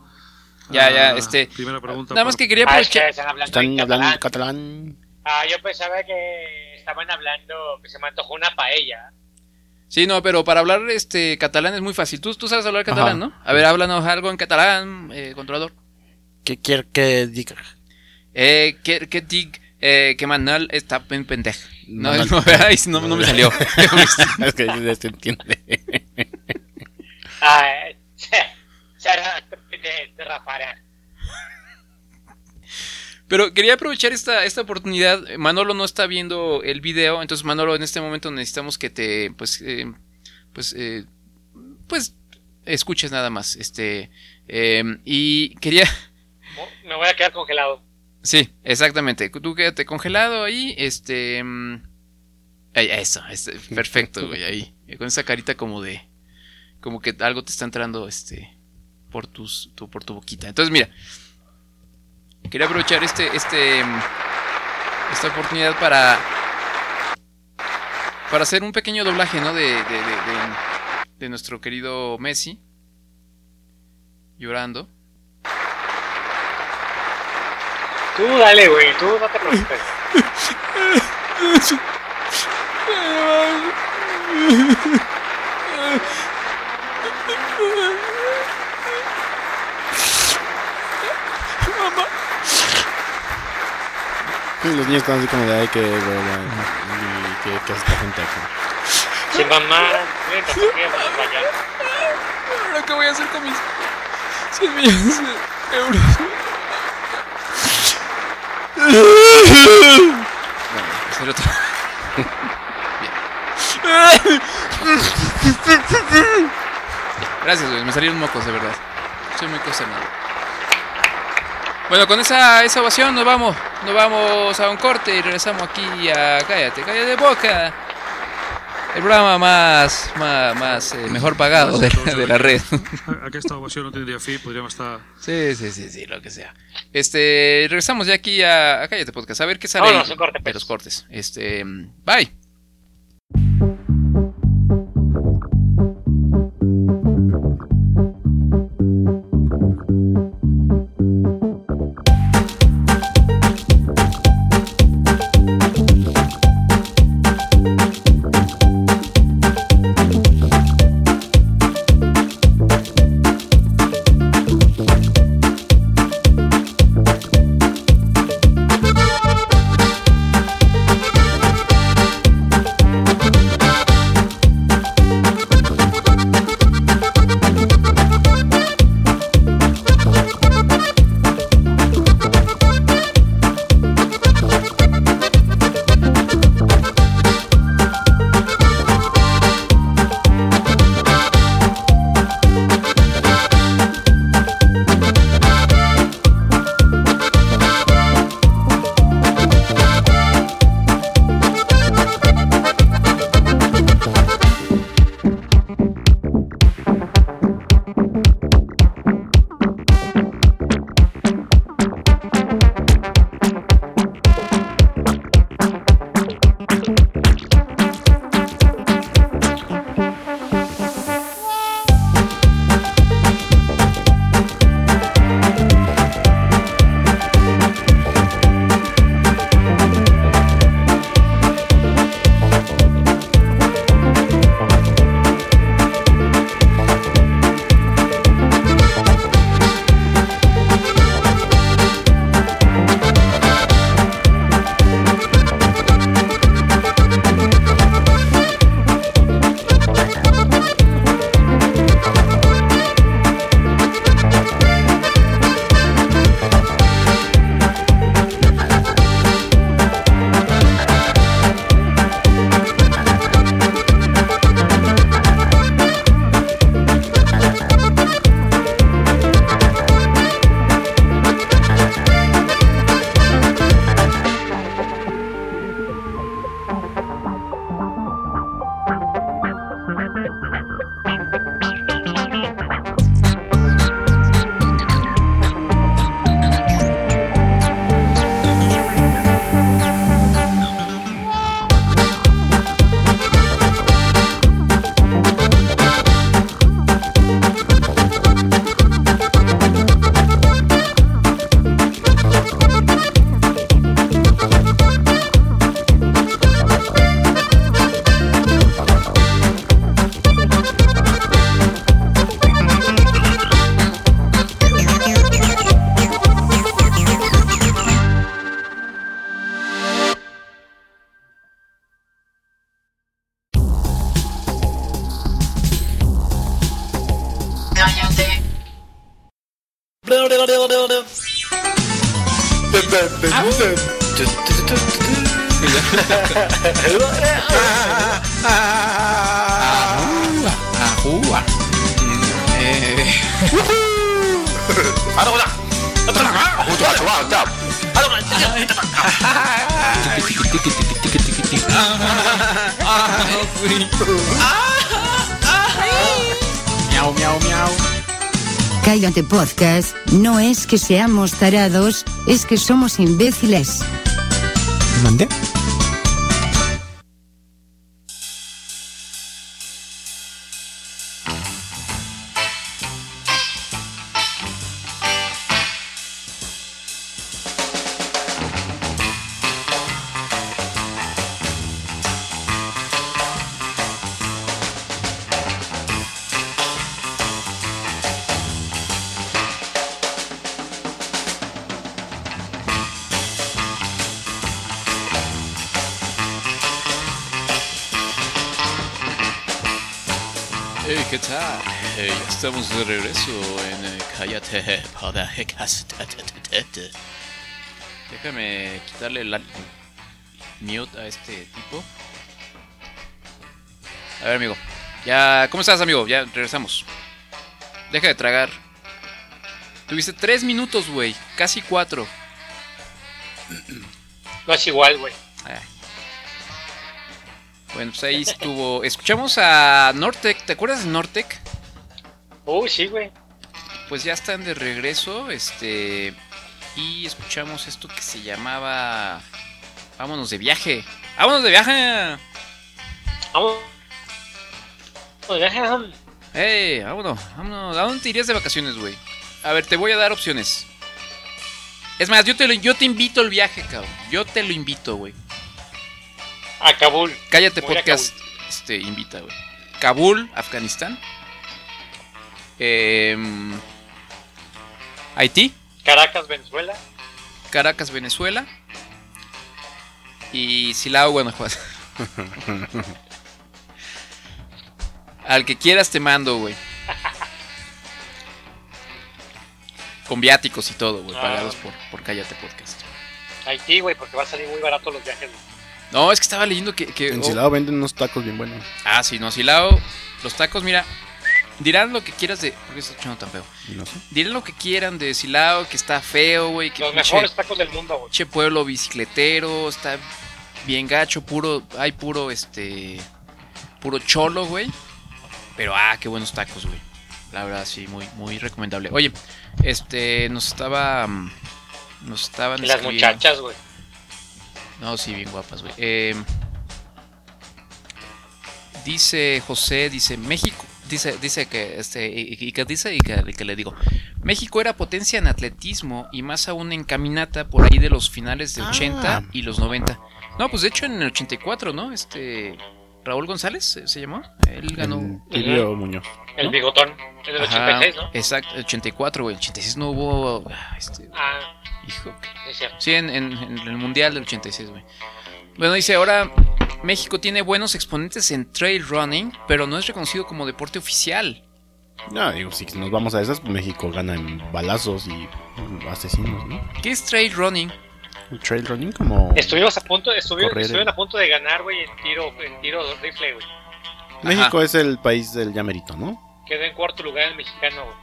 Ya, ya, Eh, este. Primera pregunta. Nada más que quería Ah, es que aprovechar. están hablando en Están hablando catalán. en catalán. Ah, yo pensaba que estaban hablando, que se me antojó una paella. Sí, no, pero para hablar este catalán es muy fácil. Tú, tú sabes hablar catalán, Ajá. ¿no? A ver, háblanos algo en catalán, eh, controlador. ¿Qué quiere que diga? Eh, que, que dig, eh, que Manuel está en pendejo. No, no, ay, no, no me salió. es que ya se entiende. Ah, eh, será de, Rafarán. Pero quería aprovechar esta, esta oportunidad. Manolo no está viendo el video, entonces Manolo, en este momento necesitamos que te, pues, eh, pues, eh, pues, escuches nada más. Este, eh, y quería, Me voy a quedar congelado. sí, exactamente. Tú quédate congelado ahí, este, ahí, eso, este, perfecto, güey, ahí, con esa carita como de, como que algo te está entrando, este, por tus, tu, por tu boquita. Entonces, mira. Quería aprovechar este, este, esta oportunidad para, para hacer un pequeño doblaje, ¿no? De, de, de, de- de nuestro querido Messi llorando. Tú dale, güey, tú no te preocupes. Y los niños están así como de, ay, que, y que, que hace esta gente aquí. Sin mamá. ¿Ahora qué voy a hacer con mis 100 millones de euros? Bueno, hacer otro. Bien. Gracias, güey. Me salieron mocos, de verdad. Soy muy consternado. Bueno, con esa, esa ovación nos vamos. Nos vamos a un corte y regresamos aquí a Cállate, Cállate Boca. El programa más, más, más eh, mejor pagado de, de la red. A- Aquesta ovació no tindria fi. Podríem estar Sí, sí, sí, sí, lo que sea. Este, regresamos ya aquí a, a Cállate Podcast, a ver qué sale Vámonos, corte, de pues. los cortes. Este, bye. Cállate Podcast no es que seamos tarados, es que somos imbéciles. De regreso en Cállate Podcast. Déjame quitarle el al- mute a este tipo. A ver, amigo. Ya, ¿cómo estás, amigo? Ya regresamos. Deja de tragar. Tuviste tres minutos, güey. Casi cuatro. No es igual, güey. Bueno, pues ahí estuvo. Escuchamos a Nortec. ¿Te acuerdas de Nortec? Uy, sí, güey. Pues ya están de regreso. Este. Y escuchamos esto que se llamaba. Vámonos de viaje. ¡Vámonos de viaje! Vamos. Oigan, ¡Ey! Vámonos, vámonos. ¿A dónde te irías de vacaciones, güey? A ver, te voy a dar opciones. Es más, yo te, lo- yo te invito al viaje, cabrón. Yo te lo invito, güey. A Kabul. Cállate Voy a podcast. Este, invita, güey. Kabul, Afganistán. Em, Haití, Caracas, Venezuela. Caracas, Venezuela. Y Silao, Guanajuato. Al que quieras te mando, güey. Con viáticos y todo, güey. Ah. Pagados por, por Cállate Podcast. Haití, güey, porque va a salir muy barato los viajes. No, es que estaba leyendo que. que En oh, Silao venden unos tacos bien buenos. Ah, sí, no, Silao. Los tacos, mira. Dirán lo que quieras de. ¿Por qué está escuchando tan feo? No sé. Dirán lo que quieran de Silao, que está feo, güey. Que Los pinche- mejores tacos del mundo, güey. pinche pueblo bicicletero, está bien gacho, puro, hay puro, este, puro cholo, güey. Pero, ah, qué buenos tacos, güey. La verdad, sí, muy, muy recomendable. Oye, este, nos estaba, mm, nos estaban Y las muchachas, güey. No, sí, bien guapas, güey. Eh, dice José, dice México, dice, dice que, este, y, y que dice y que, y que le digo, México era potencia en atletismo y más aún en caminata por ahí de los finales de Ah. 80 y los 90. No, pues de hecho en el 84, ¿no? Este, Raúl González ¿se- se llamó, él ganó. En Tilio Muñoz. El ¿No? bigotón. En el Ajá, 86, ¿no? Exacto, el 84, güey. El 86 no hubo. ah, Este, Ah, hijo. Sí, en, en- en el Mundial del 86, güey. Bueno, dice, ahora México tiene buenos exponentes en trail running, pero no es reconocido como deporte oficial. No, digo, si nos vamos a esas, pues México gana en balazos y asesinos, ¿no? ¿Qué es trail running? El trail running como... Estuvimos a punto, estuvieron, estuvieron a punto de ganar, güey, en tiro, en tiro rifle, güey. México es el país del llamerito, ¿no? Quedó en cuarto lugar el mexicano, güey.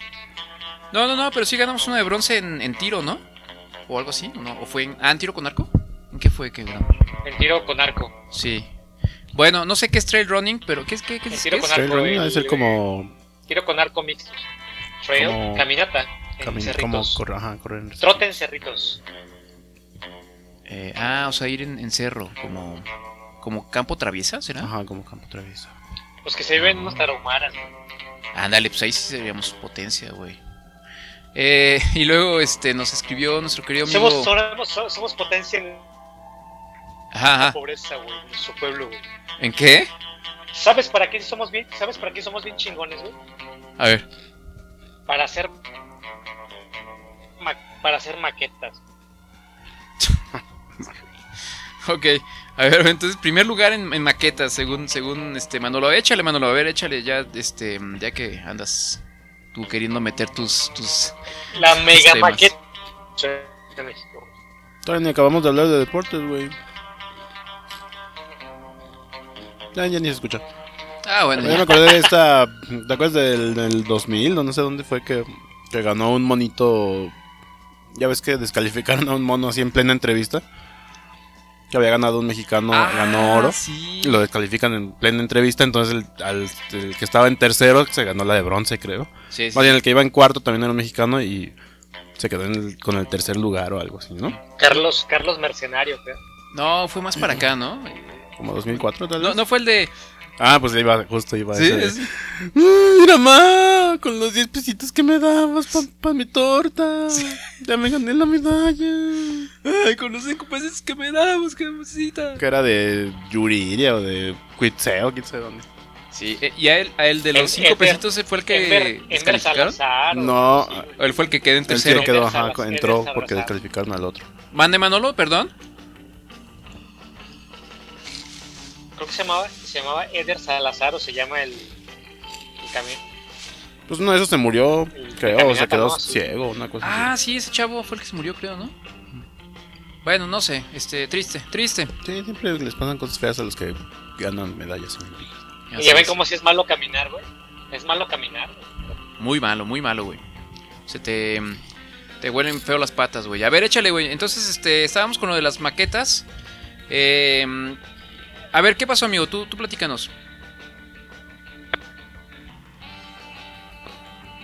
No, no, no, pero sí ganamos una de bronce en, en tiro, ¿no? O algo así, ¿o ¿no? ¿O fue en, ah, en tiro con arco? ¿En qué fue que? En tiro con arco. Sí. Bueno, no sé qué es trail running, pero ¿qué es? ¿Qué, es? tiro qué con es? Trail arco, running el- debe ser como... Tiro con arco mixto. Trail, Como- caminata. En como ajá, correr en- Trote en cerritos. Eh, ah, o sea, ir en, en cerro, como, como campo traviesa, ¿será? Ajá, como campo travieso. Los que se ven unos tarahumaras, güey. Ándale, pues ahí sí seríamos potencia, güey. Eh, y luego este nos escribió nuestro querido amigo. Somos, somos, somos, somos potencia en Ajá, la pobreza, güey, en nuestro pueblo, güey. ¿En qué? ¿Sabes para qué somos bien? ¿Sabes para qué somos bien chingones, güey? A ver. Para hacer ma- para hacer maquetas. Ok. A ver, entonces, primer lugar en, en maquetas, según, según este Manolo. Échale, Manolo, a ver, échale ya, este, ya que andas Tú queriendo meter tus. tus La mega maqueta de México. Todavía ni acabamos de hablar de deportes, güey. Ya, ya ni se escucha. Ah, bueno, Yo me acordé de esta. ¿Te acuerdas del, del 2000? o No sé dónde fue que, que ganó un monito. Ya ves que descalificaron a un mono así en plena entrevista. Que había ganado un mexicano, Ah, ganó oro. Sí. Y lo descalifican en plena entrevista. Entonces el, al- el que estaba en tercero se ganó la de bronce, creo. Sí, sí. Más bien el que iba en cuarto también era un mexicano y se quedó en el- con el tercer lugar o algo así, ¿no? Carlos, Carlos Mercenario, creo. No, fue más para acá, ¿no? Como 2004 tal vez. No, no fue el de. Ah, pues iba, justo iba Sí, ese de, es- "Ay, Mira, ma, con los 10 pesitos que me dabas para mi torta. Ya me gané la medalla. Ay, con los cinco pesos que me damos, que cosita. Que era de Yuriria o de Cuitseo, quién sabe dónde. Sí, eh, y a él, a él de los En- cinco Enver- pesitos ese fue el que descalificaron. No, él fue el que quedó en Él sí tercero. quedó, ajá, entró porque Salazar. descalificaron al otro. Mande Manolo, perdón. Creo que se llamaba, se llamaba Eder Salazar o se llama el, el camión. Pues uno de esos se murió, El creo, o se quedó ¿no? Ciego, una cosa Ah, así. sí, ese chavo fue el que se murió, creo, ¿no? Bueno, no sé, este, triste, triste. Sí, siempre les pasan cosas feas a los que ganan medallas olímpicas. Y Así ya ven es. como si es malo caminar, güey. Es malo caminar. güey. Muy malo, muy malo, güey. Se te. Te huelen feo las patas, güey. A ver, échale, güey. Entonces, este, estábamos con lo de las maquetas. Eh, a ver, ¿qué pasó, amigo? Tú, tú platícanos.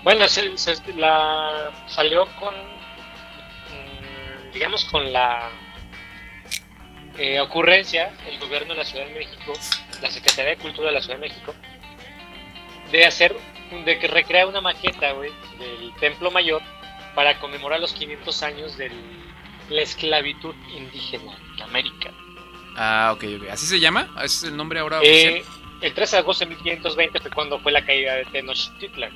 Bueno, se, se- la, salió con, mm, digamos, con la eh, ocurrencia, el gobierno de la Ciudad de México, la Secretaría de Cultura de la Ciudad de México, de hacer, de recrear una maqueta, güey, del Templo Mayor para conmemorar los 500 años de la esclavitud indígena en América. Ah, ok, ok. ¿Así se llama? ¿Ese es el nombre ahora oficial? Eh, el 13 de agosto de 1520 fue cuando fue la caída de Tenochtitlan.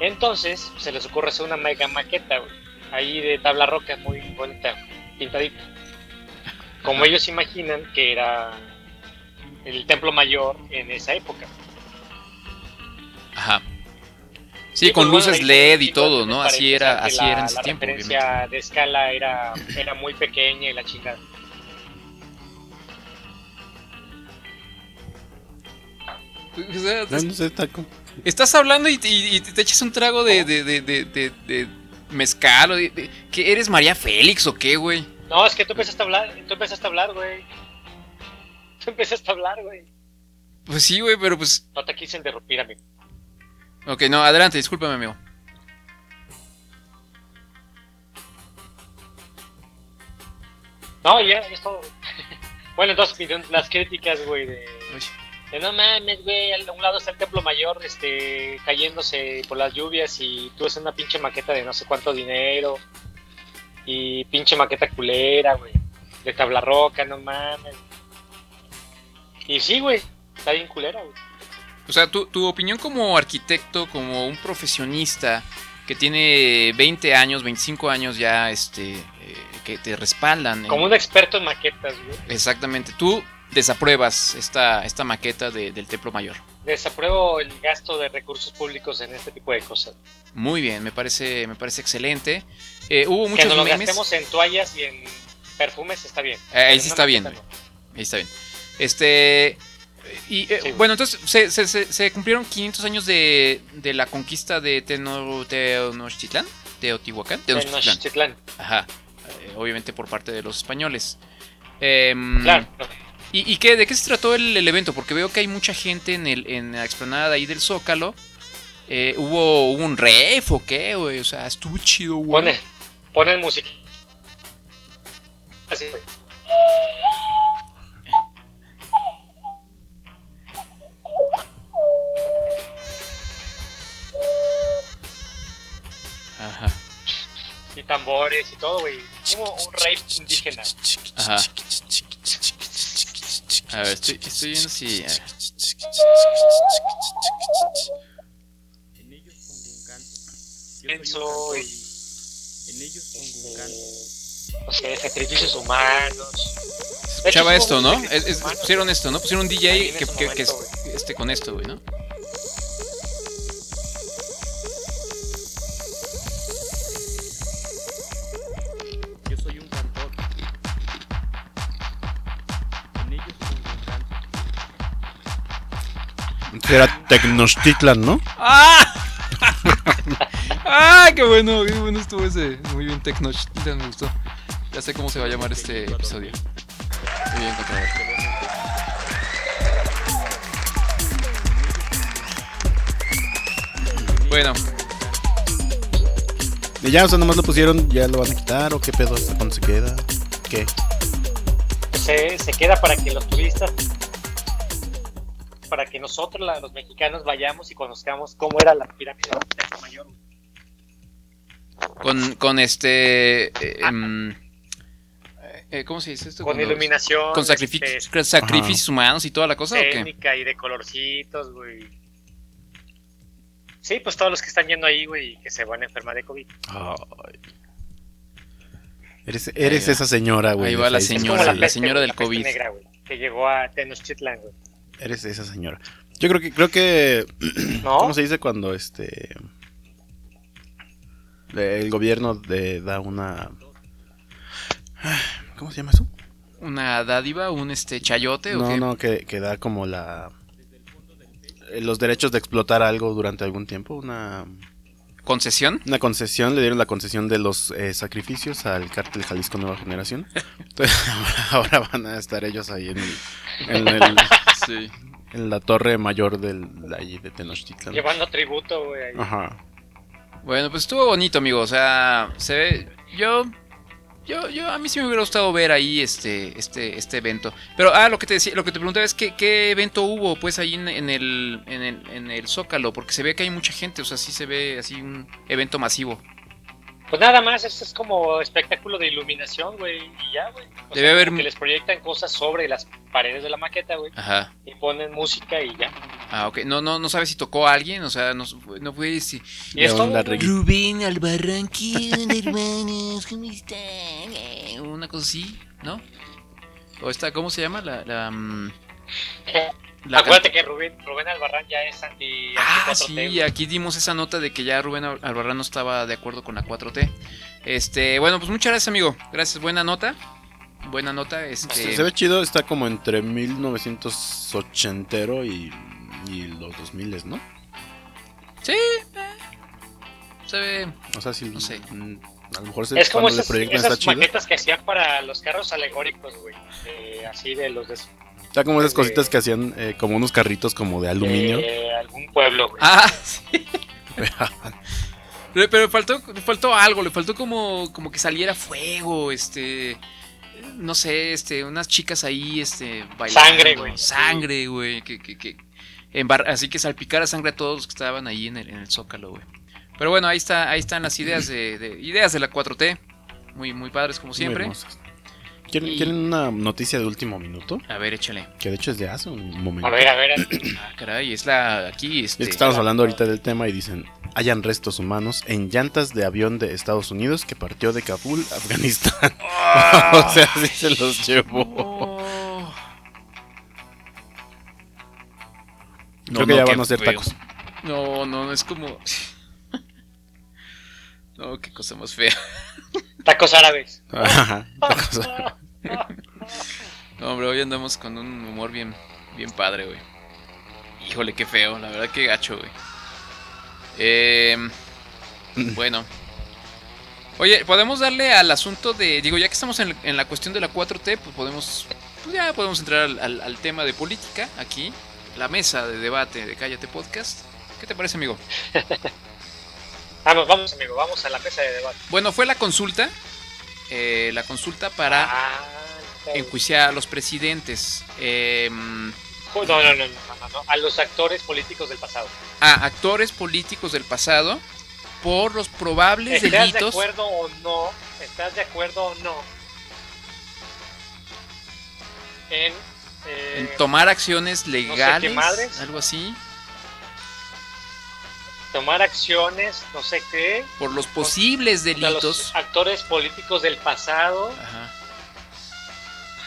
Entonces se les ocurre hacer una mega maqueta, güey, ahí de tabla roca muy bonita, pintadita. Como ellos imaginan que era el templo mayor en esa época. Ajá. Sí, con pues, bueno, luces LED y todo, ¿no? Así era, así la- era en ese la tiempo, referencia obviamente. de escala era, era muy pequeña y la chingada. O sea, No, no sé, como- Estás hablando y, y- y te echas un trago de, de, de, de, de- de mezcal o de, de- ¿Qué eres María Félix o qué, güey? No, es que tú empezaste a hablar, tú empezaste a hablar, güey. Tú empezaste a hablar, güey. Pues sí, güey, pero pues... No te quise interrumpir, amigo. Ok, no, adelante, discúlpame, amigo. No, ya, es todo. bueno, entonces las críticas, güey, de, de no mames, güey, a un lado está el templo mayor, este, cayéndose por las lluvias y tú haces una pinche maqueta de no sé cuánto dinero y pinche maqueta culera, güey, de tabla roca, no mames. Y sí, güey, está bien culera, güey. O sea, tu, tu opinión como arquitecto, como un profesionista que tiene 20 años, 25 años ya, este, eh, que te respaldan. en- Como un experto en maquetas, güey. Exactamente. Tú desapruebas esta, esta maqueta de- del Templo Mayor. Desapruebo el gasto de recursos públicos en este tipo de cosas. Muy bien, me parece, me parece excelente. Eh, hubo que muchos nos lo memes. gastemos en toallas y en perfumes está bien. Eh, ahí sí está bien. Ahí está bien. Este. Y eh, Sí, bueno, entonces se, se- se- se cumplieron 500 años de, de la conquista de Teno- Tenochtitlán, Teotihuacán, no. Tenochtitlán. Tenochtitlán. Ajá. Eh, obviamente por parte de los españoles. Em, Claro. ¿Y, y qué, de qué se trató el, el evento? Porque veo que hay mucha gente en, el, en la explanada ahí del Zócalo. Eh, ¿hubo, ¿Hubo un ref o qué, güey? O sea, estuvo chido, güey. Pone, ponen música. Así, güey. Ajá. Y tambores y todo, güey. Como un rey indígena. Ajá. A ver, estoy, estoy viendo si. a ver. Pienso y. este, No sé, sacrificios humanos. Escuchaba esto, ¿no? Es- es- pusieron esto, ¿no? Pusieron un DJ en que, que- que este, con esto, güey, ¿no? Era Tecnochtitlan, ¿no? ¡Ah! ¡Ah! ¡Qué bueno! ¡Qué bueno estuvo ese! Muy bien, Tecnochtitlan, me gustó. Ya sé cómo se va a llamar este episodio. Muy bien, Contralor. Bueno, Y ya, o sea, nomás lo pusieron, ya lo van a quitar o qué pedo, hasta cuándo se queda. ¿Qué? Se, se queda para que los turistas, para que nosotros, la- los mexicanos, vayamos y conozcamos cómo era la pirámide de Tepe Mayor. con, con este. eh, em, eh, ¿Cómo se dice esto? Con iluminación, Con sacrificios, este, sacrificios humanos y toda la cosa, ¿o qué? técnica y de colorcitos, güey. Sí, pues todos los que están yendo ahí, güey, y que se van a enfermar de COVID. Ay. Eres, eres esa señora, güey. Ahí va la señora, la peste, señora güey, del la COVID. negra, güey, que llegó a Tenochtitlan, güey. Eres esa señora. Yo creo que, creo que, ¿No? ¿cómo se dice cuando este, el gobierno de, da una, ¿cómo se llama eso? ¿Una dádiva? ¿Un este chayote? ¿o No, qué? no, que, que da como la, los derechos de explotar algo durante algún tiempo, una, ¿Concesión? una concesión, le dieron la concesión de los eh, sacrificios al cártel Jalisco Nueva Generación. Entonces ahora, ahora van a estar ellos ahí en, el- en, el- Sí. en la torre mayor del, de ahí de Tenochtitlan. Llevando tributo, güey. ahí. Ajá. Bueno, pues estuvo bonito, amigo. O sea, se ve. Yo. Yo, yo, a mí sí me hubiera gustado ver ahí este, este, este evento. Pero, ah, lo que te decía, lo que te preguntaba es qué evento hubo, pues, ahí en, en el, en el, en el Zócalo, porque se ve que hay mucha gente, o sea, sí se ve así un evento masivo. Pues nada más, esto es como espectáculo de iluminación, güey, y ya, güey. O Debe sea, haber- que les proyectan cosas sobre las paredes de la maqueta, güey, Ajá. y ponen música y ya. Ah, ok. No, no, no sabes si tocó a alguien, o sea, no, no fue si. Y es León todo, Larregui. Rubén Albarranquín, hermanos, ¿cómo están? Eh, Una cosa así, ¿no? O esta, ¿cómo se llama? La. la, mm, la Acuérdate que Rubén, Rubén Albarrán ya es anti, Ah, anti 4T, sí, aquí dimos esa nota de que ya Rubén Al- Albarrán no estaba de acuerdo con la 4T. Este, bueno, pues muchas gracias, amigo. Gracias, buena nota. Buena nota, este. Se, se ve chido, está como entre 1980 y, y los 2000, ¿no? Sí, eh, se ve. O sea, sí. No sé. mm, A lo mejor se, Es como esas, esas está chido. maquetas que hacían para los carros alegóricos, güey. eh, así de los de, Está como esas de- cositas que hacían eh, como unos carritos como de aluminio. de algún pueblo, güey. Ah, sí. Pero, pero faltó, le faltó algo, le faltó como, como que saliera fuego, este. No sé, este, unas chicas ahí, este, bailando. Sangre, güey. Sangre, güey. Que, que, que embar- así que salpicara sangre a todos los que estaban ahí en el, en el zócalo, güey. Pero bueno, ahí está, ahí están las ideas de, de- ideas de la 4T. Muy, muy padres como Muy siempre. hermosas. ¿Quieren, Y- quieren una noticia de último minuto? A ver, échale. Que de hecho es de hace un momento. A ver, a ver. Ah, caray, es la aquí, Es este. que estamos hablando ahorita del tema y dicen, hayan restos humanos en llantas de avión de Estados Unidos que partió de Kabul, Afganistán. o sea, sí se los llevó. Oh. Creo No, que no, ya van a hacer feo. tacos. No, no, es como. No, qué cosa más fea. Tacos árabes. Ajá, tacos. No, hombre, hoy andamos con un humor bien, bien padre, güey. Híjole, qué feo, la verdad que gacho, güey. Eh, bueno. Oye, podemos darle al asunto de. Digo, ya que estamos en, en la cuestión de la 4T, pues podemos. Pues ya podemos entrar al, al- al tema de política aquí. La mesa de debate de Cállate Podcast. ¿Qué te parece, amigo? Vamos, vamos, amigo, vamos a la mesa de debate. Bueno, fue la consulta. Eh, la consulta para Ah, enjuiciar a los presidentes. Eh, no, no, no, no, no, a los actores políticos del pasado. a actores políticos del pasado por los probables ¿Estás de delitos. acuerdo o no? ¿Estás de acuerdo o no? En, eh, En tomar acciones legales, madres. algo así, tomar acciones, no sé qué, por los posibles contra delitos. los actores políticos del pasado. Ajá.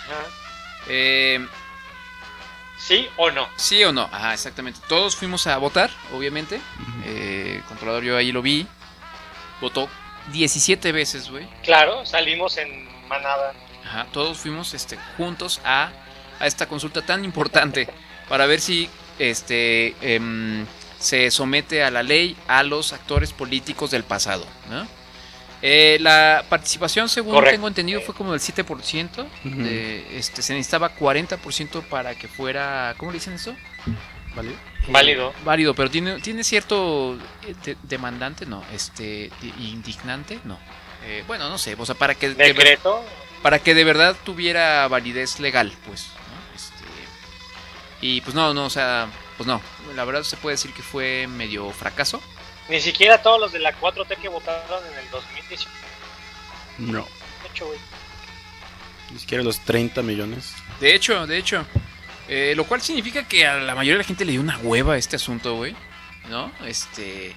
Ajá. Eh, ¿Sí o no? sí o no, ajá, exactamente. Todos fuimos a votar, obviamente. Eh, controlador, yo ahí lo vi. Votó 17 veces, güey. Claro, salimos en manada. Ajá, todos fuimos este, juntos a, a esta consulta tan importante para ver si este em, se somete a la ley a los actores políticos del pasado. ¿no? Eh, la participación, según Correcto. tengo entendido, fue como del 7%. Ujú. de, este, se necesitaba 40% para que fuera. ¿Cómo le dicen eso? ¿Vale? Válido. Válido, pero tiene, tiene cierto eh, de- demandante, no. Este, di- indignante, no. Eh, bueno, no sé, o sea, para que, de, Decreto. para que de verdad tuviera validez legal, pues. ¿no? Este, y pues no, no, o sea, pues no. La verdad se puede decir que fue medio fracaso. Ni siquiera todos los de la 4T que votaron en el 2018, No. güey. Ni siquiera los 30 millones. De hecho, de hecho. Eh, lo cual significa que a la mayoría de la gente le dio una hueva a este asunto, güey. ¿No? Este.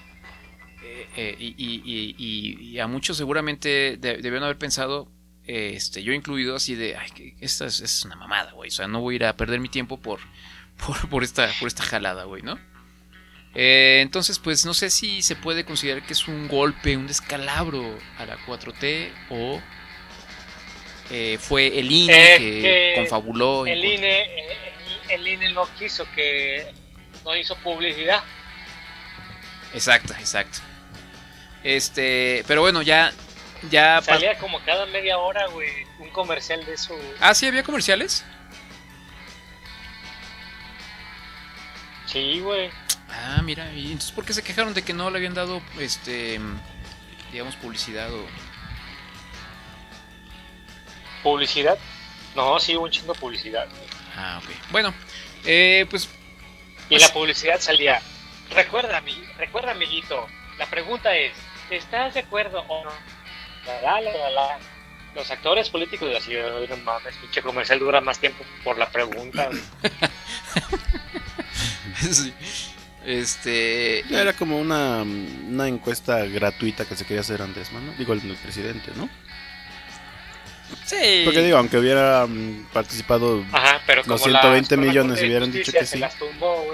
eh, eh, y, y- y- y- y a muchos seguramente de- debieron haber pensado, eh, este, yo incluido, así de, ay, que esta es, es una mamada, güey. O sea, no voy a ir a perder mi tiempo por, por, por esta, por esta jalada, güey, ¿no? Eh, entonces, pues no sé si se puede considerar que es un golpe, un descalabro a la 4T o eh, fue el INE Eh, que, que confabuló. El INE, eh, el, el INE no quiso que no hizo publicidad. Exacto, exacto. Este, pero bueno, ya, ya. Salía como cada media hora, güey, un comercial de eso. Ah, sí, había comerciales. Sí, güey. Ah, mira, y entonces ¿por qué se quejaron de que no le habían dado, este, digamos, publicidad o... ¿Publicidad? No, sí, un chingo de publicidad. güey. Ah, ok. Bueno, eh, pues, Y Pues- la publicidad salía. Recuerda, ami- recuerda, amiguito. La pregunta es: ¿estás de acuerdo o no? La, la, la, la, la. Los actores políticos de la ciudad, no mames, pinche comercial dura más tiempo por la pregunta. sí. Este... Era como una, una encuesta gratuita que se quería hacer Andrés Manuel. Digo, el, el presidente, ¿no? Sí. Porque digo, aunque hubiera mm, participado Ajá, pero Los 120 la Suprema millones hubieran dicho que se sí. las tumbó.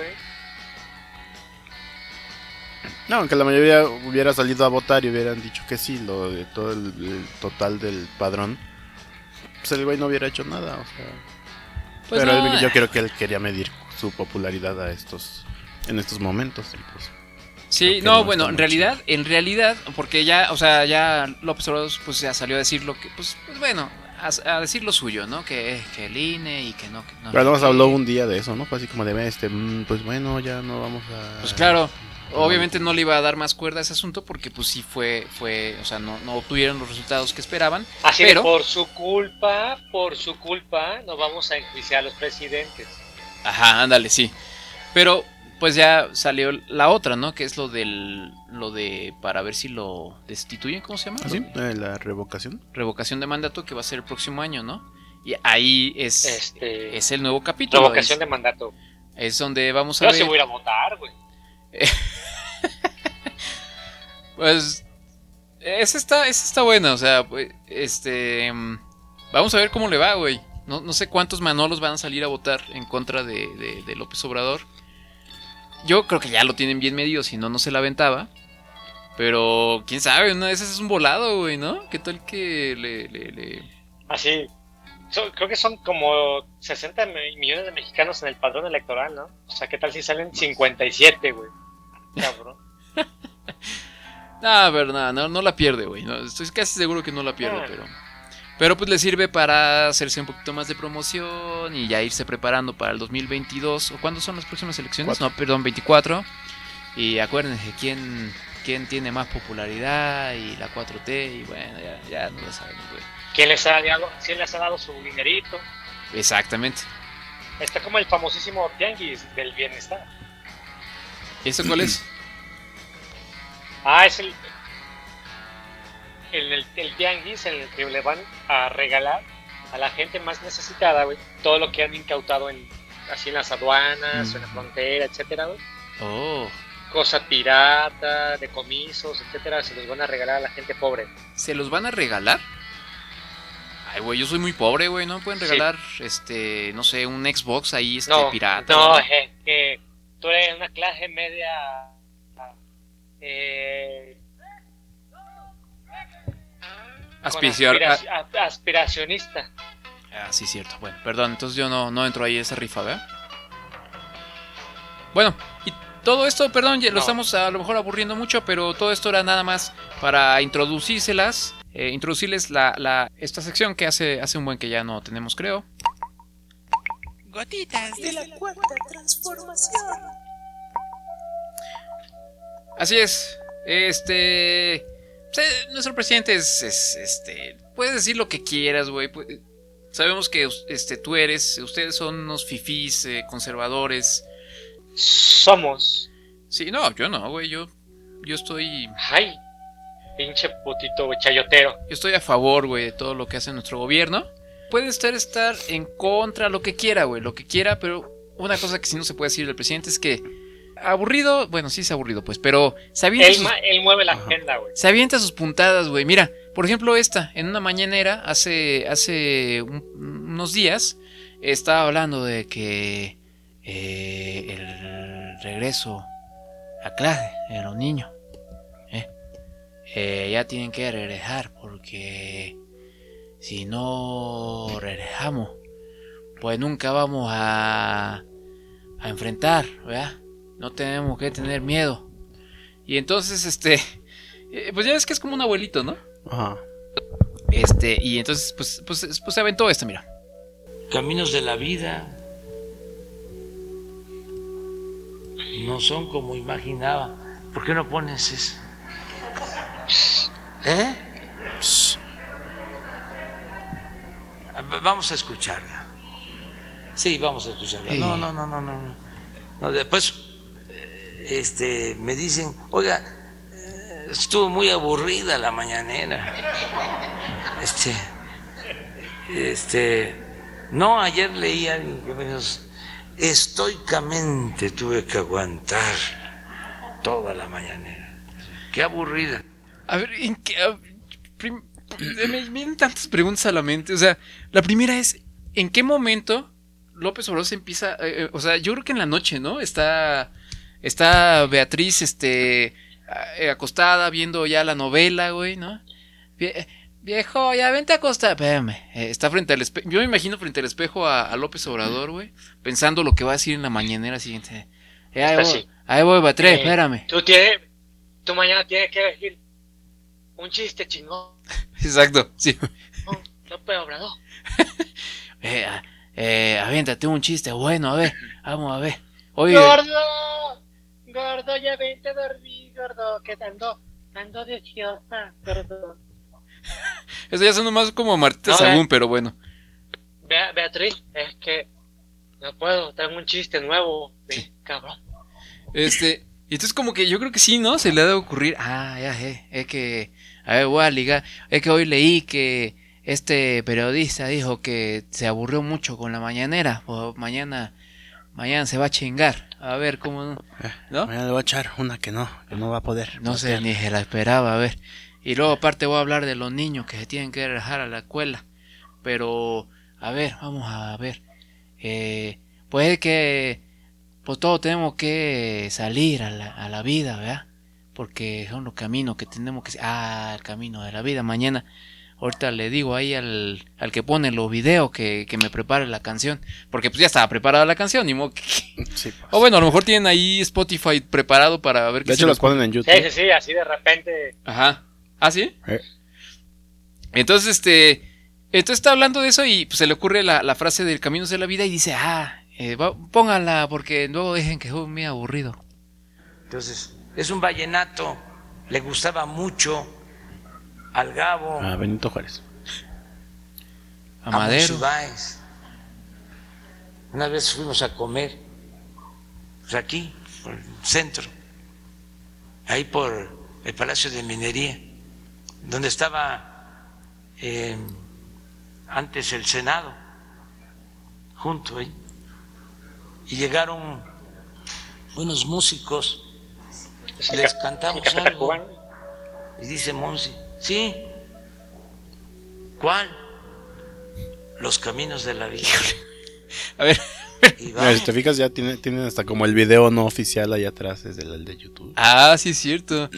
No, aunque la mayoría hubiera salido a votar y hubieran dicho que sí, lo de todo el, el total del padrón, pues el güey no hubiera hecho nada, o sea. Pues pero no, él- yo eh. creo que él quería medir su popularidad a estos en estos momentos. y pues, Sí, no, no bueno, en realidad, en realidad, porque ya, o sea, ya López Obrador pues ya salió a decir lo que, pues, pues bueno, a, a decir lo suyo, ¿no? Que, que el INE y que no, que no. pero además que- habló un día de eso, ¿no? Fue así como de, este, mm, pues bueno, ya no vamos a... Pues claro, obviamente no le iba a dar más cuerda a ese asunto porque pues sí fue, fue, o sea, no, no obtuvieron los resultados que esperaban. Así Pero- por su culpa, por su culpa, no vamos a enjuiciar a los presidentes. Ajá, ándale, sí. Pero pues ya salió la otra, ¿no? Que es lo del, lo de, para ver si lo destituyen, ¿cómo se llama? ¿Ah, sí? Eh, la revocación. Revocación de mandato que va a ser el próximo año, ¿no? Y ahí es, Este, es el nuevo capítulo. revocación es, de mandato. es donde vamos a Yo ver. sí voy a ir a votar, güey. Pues esa está, esa está buena, o sea, pues, este, mm, vamos a ver cómo le va, güey. No, no sé cuántos manolos van a salir a votar en contra de, de- de López Obrador. Yo creo que ya lo tienen bien medido, si no, no se la aventaba. Pero, quién sabe, una de esas es un volado, güey, ¿no? ¿Qué tal que le... le- le- Así. so- creo que son como 60 mi- millones de mexicanos en el padrón electoral, ¿no? O sea, ¿qué tal si salen 57, güey? Cabrón. Ah, pero nada, no, no la pierde, güey. no, estoy casi seguro que no la pierde, Ah. pero... Pero pues le sirve para hacerse un poquito más de promoción y ya irse preparando para el 2022. ¿O cuándo son las próximas elecciones? Cuatro. No, perdón, 24. Y acuérdense quién, quién tiene más popularidad y la 4T y bueno, ya, ya no lo sabemos, güey. ¿Quién les, ha dado, ¿Quién les ha dado su dinerito? Exactamente. Está como el famosísimo tianguis del bienestar. ¿Eso cuál es? Ah, es el, el, el, el tianguis en el que le van a regalar a la gente más necesitada, güey, todo lo que han incautado en así en las aduanas, o en la frontera, etcétera, güey. Oh, Cosa pirata, decomisos, etcétera, se los van a regalar a la gente pobre. ¿se los van a regalar? Ay, güey, yo soy muy pobre, güey, ¿no? Pueden Sí. regalar, este, no sé, un Xbox ahí, este, No, pirata. no, ¿no? je, que tú eres una clase media eh, aspiracionista. Ah, sí, cierto. Bueno, perdón, entonces yo no, no entro ahí esa rifa, ¿verdad? Bueno, y todo esto, perdón, ya lo No. estamos a lo mejor aburriendo mucho, pero todo esto era nada más para introducírselas, eh, introducirles la, la- esta sección que hace, hace un buen que ya no tenemos, creo. Así es. Este. Nuestro presidente es, es, Este. Puedes decir lo que quieras, güey. Sabemos que este, tú eres. Ustedes son unos fifís eh, conservadores. Somos. Sí, no, yo no, güey. Yo. Yo estoy. Ay, pinche putito, chayotero. Yo estoy a favor, güey, de todo lo que hace nuestro gobierno. Puede estar, estar en contra, lo que quiera, güey, lo que quiera, pero una cosa que sí no se puede decir del presidente es que. Aburrido, bueno, sí es aburrido, pues, pero se avienta Él, sus- él mueve la agenda, güey. Se avienta sus puntadas, güey. Mira, por ejemplo, esta, en una mañanera, hace, hace un- unos días, estaba hablando de que eh, el regreso a clase de los niños, ¿eh? Eh, ya tienen que regresar porque si no regresamos, pues nunca vamos a, a enfrentar, ¿verdad? No tenemos que tener miedo. Y entonces, este, eh, pues ya ves que es como un abuelito, ¿no? Ajá. Este, y entonces, pues, pues, pues se aventó esta, mira. Caminos de la vida no son como imaginaba. ¿Por qué no pones eso? ¿Eh? V- Vamos a escucharla. Sí, vamos a escucharla. No, no, no, no, no. no. No, después este, me dicen, oiga, eh, estuvo muy aburrida la mañanera. Este, este, no, ayer leí a alguien que me dijo, estoicamente tuve que aguantar toda la mañanera. Qué aburrida. A ver, ¿en qué? me vienen tantas preguntas a la mente. O sea, la primera es, ¿en qué momento López Obrador se empieza? eh, eh, o sea, yo creo que en la noche, ¿no? Está, está Beatriz, este, eh, acostada viendo ya la novela, güey, ¿no? Vie- viejo, ya vente a acostar. Espérame. eh, está frente al espejo. Yo me imagino frente al espejo a, a López Obrador, güey, pensando lo que va a decir en la mañanera siguiente. Eh, ahí, voy, ahí voy, Beatriz, Eh, espérame. Tú tienes, tú mañana tienes que decir un chiste chingón. Exacto, sí. López Obrador. Eh, ah, eh, aviéntate un chiste bueno, a ver, vamos a ver. Oye, Gordo, gordo, ya vente a dormir, gordo, que ando, ando deseosa, gordo. eso ya suena más como Martita No, Sagún, pero bueno. Bea- Beatriz, es que no puedo, tengo un chiste nuevo, ven, cabrón. Este, y entonces como que yo creo que sí, ¿no? Se le ha de ocurrir, ah, ya sé, es que, a ver, voy a ligar, es que hoy leí que este periodista dijo que se aburrió mucho con la mañanera, pues mañana, mañana se va a chingar, a ver cómo, ¿no? Mañana le voy a echar una que no, que no va a poder. No sé, ni se la esperaba, a ver. Y luego aparte voy a hablar de los niños que se tienen que dejar a la escuela. Pero, a ver, vamos a ver. Eh, puede que, pues todos tenemos que salir a la, a la vida, ¿verdad? Porque son los caminos que tenemos que... Ah, el camino de la vida. Mañana, ahorita le digo ahí al, al que pone los videos que, que me prepare la canción. Porque pues ya estaba preparada la canción, ni modo que... Sí, pues. O bueno, a lo mejor tienen ahí Spotify preparado para ver qué De hecho, los ponen en Sí, YouTube. sí, sí, así de repente. Ajá. ¿Ah, sí? Eh. Entonces, este. Entonces está hablando de eso y pues, se le ocurre la, la frase del Caminos de la Vida y dice, ah, eh, va- pónganla porque luego dejen que soy muy aburrido. Entonces, es un vallenato, le gustaba mucho al Gabo, A Benito Juárez. A a Madero. Monsiváis. Una vez fuimos a comer, pues aquí, por el centro, ahí por el Palacio de Minería, donde estaba eh, antes el Senado, junto ahí. Y llegaron unos músicos, les ca- cantamos algo. Y dice Monsi, sí, ¿cuál? Los caminos de la vida. A ver. Si te fijas, ya tiene- tienen hasta como el video no oficial ahí atrás, es el, el de YouTube. Ah, sí es cierto.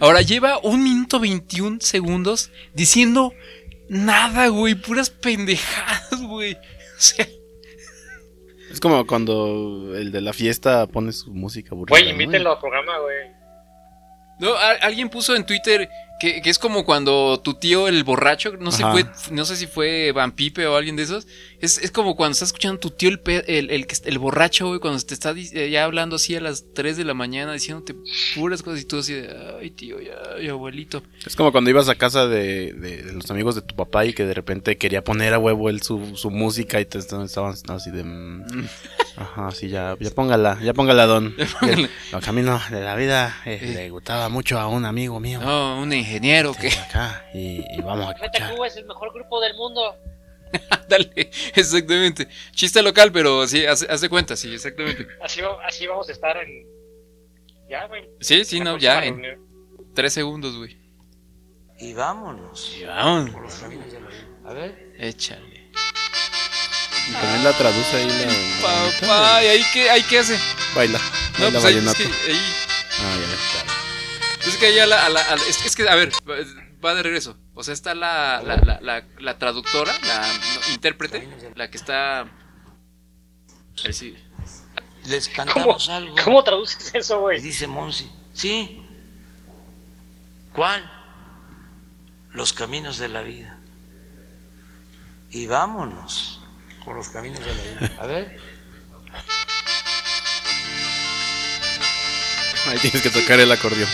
Ahora lleva un minuto 21 segundos diciendo nada, güey. Puras pendejadas, güey. O sea, Es como cuando el de la fiesta pone su música aburrida. Güey, ¿no? invítenlo al programa, güey. No, a- alguien puso en Twitter que, que es como cuando tu tío, el borracho, no sé, fue, no sé si fue Van Pipe o alguien de esos. Es, es como cuando estás escuchando a tu tío, el, pe- el, el, el borracho, güey, cuando te está eh, ya hablando así a las 3 de la mañana, diciéndote puras cosas y tú así de, ay, tío, ya, ay, abuelito. Es como cuando ibas a casa de, de- de los amigos de tu papá y que de repente quería poner a huevo él su, su música y te estaban, así de... mm, Ajá, sí, ya, ya póngala, ya póngala, don. póngala. Los caminos de la vida eh, Eh. le gustaba mucho a un amigo mío. No, un ingeniero Sí, que... acá, y, y vamos a escuchar. Cuba es el mejor grupo del mundo. Dale, exactamente. Chiste local, pero sí, hace, hace cuenta, sí, exactamente. Así, así vamos a estar en. Ya, güey. Sí, sí, La no, ya, en. 3 segundos, güey. Y vámonos. Y vamos, Por los caminos de la vida. A ver. échale. Y también la traduce ahí la... Papá, ¿y ahí qué, ahí qué hace? Baila, No, baila pues ahí, es que ahí... Ah, ya ves. Es que ahí a la, a la- a la- es, es que, a ver, va de regreso. O sea, está la, la, la, la, la traductora, la no, intérprete, la que está... A ver si- Les ¿Cómo, cantamos algo. ¿Cómo traduces eso, güey? dice Monsi. Sí. ¿Cuál? Los caminos de la vida. Y vámonos por los caminos de la vida. A ver. Ahí tienes que tocar el acordeón.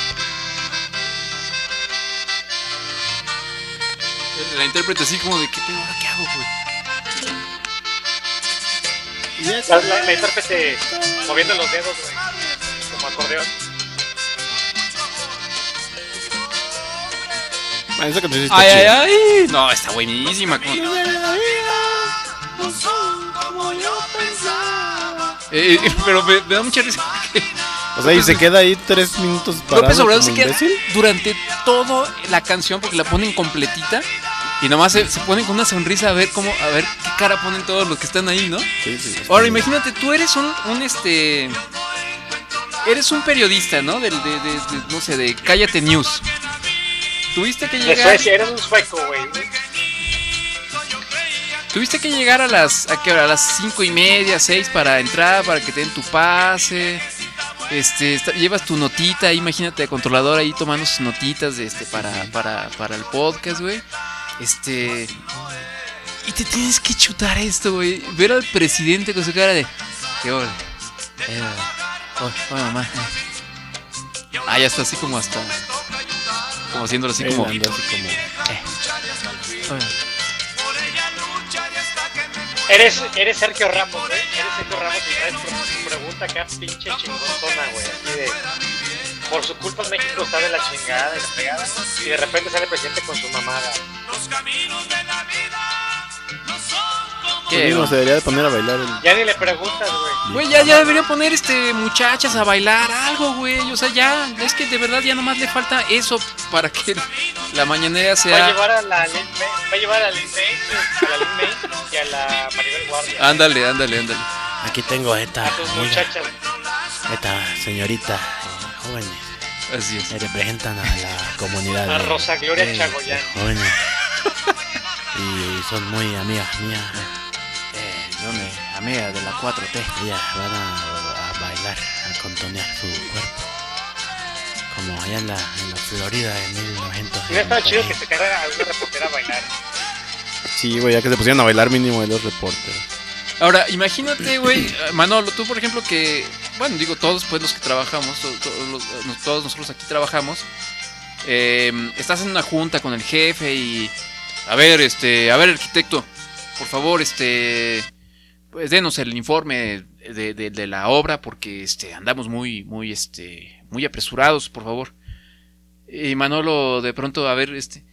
La intérprete así como de, ¿qué tengo ahora? ¿Qué hago, güey? La, la, la intérprete moviendo los dedos, güey. Como acordeón. Ah, esa canción está ¡Ay, ay, chida. ay! No, está buenísima. como- Eh, eh, pero me, me da mucha risa. O sea, y se queda ahí tres minutos parado López Obrador se queda durante toda la canción porque la ponen completita y nomás se, se ponen con una sonrisa a ver cómo, a ver qué cara ponen todos los que están ahí, ¿no? Sí, sí, Ahora imagínate, tú eres un, un este, eres un periodista, ¿no? Del, de, de- de- no sé, de Cállate News. Tuviste que De llegar, Suecia, eres un sueco, güey. tuviste que llegar a las, a, qué hora? a las cinco y media, seis para entrar, para que te den tu pase. Este, está- llevas tu notita, ahí, imagínate, controlador ahí tomando sus notitas de este para, para, para el podcast, güey. Este. Y te tienes que chutar esto, güey. Ver al presidente con su cara de. ¿Qué ole? Eh, oh, oh, mamá. eh". Ah, ya está así como hasta. Como haciéndolo así como. así como... Eh. Oh, Eres, eres Sergio Ramos, güey. Eres Sergio Ramos y traes tu pregunta acá, pinche chingonzona, güey. Así de. Por su culpa México está de la chingada y la pegada. Y de repente sale el presidente con su mamada. ¿Qué, Mismo güey? se debería de poner a bailar el... Ya ni le preguntas, güey. Güey, ya, ya deberían poner este muchachas a bailar algo, güey. O sea, ya, es que de verdad ya nomás le falta eso para que la mañanera Va a sea. llevar a la Lin va a llevar a la Lin y a la Maribel Guardia. Ándale, ándale, ándale. Aquí tengo a esta A tus muchachas. esta señorita, eh, jóvenes, Así es. representan a la comunidad A de- Rosa Gloria de- Chagoyán. de jóvenes. Y son muy amigas mías. Eh, yo me amiga de la 4T. Ellas van a, a bailar, a contonear su cuerpo. Como allá en la, en la Florida en 1900. Hubiera estado chido que se quedara a una reportera a bailar. Sí, güey, ya que se pusieran a bailar mínimo de los reporteros. Ahora, imagínate, güey, eh, Manolo, tú por ejemplo que, bueno, digo todos pues los que trabajamos, to- todos, los- todos nosotros aquí trabajamos, eh, estás en una junta con el jefe y, a ver, este, a ver, arquitecto, por favor, este, pues denos el informe de, de- de la obra porque, este, andamos muy, muy, este, muy apresurados, por favor. Y Manolo, de pronto, a ver, este,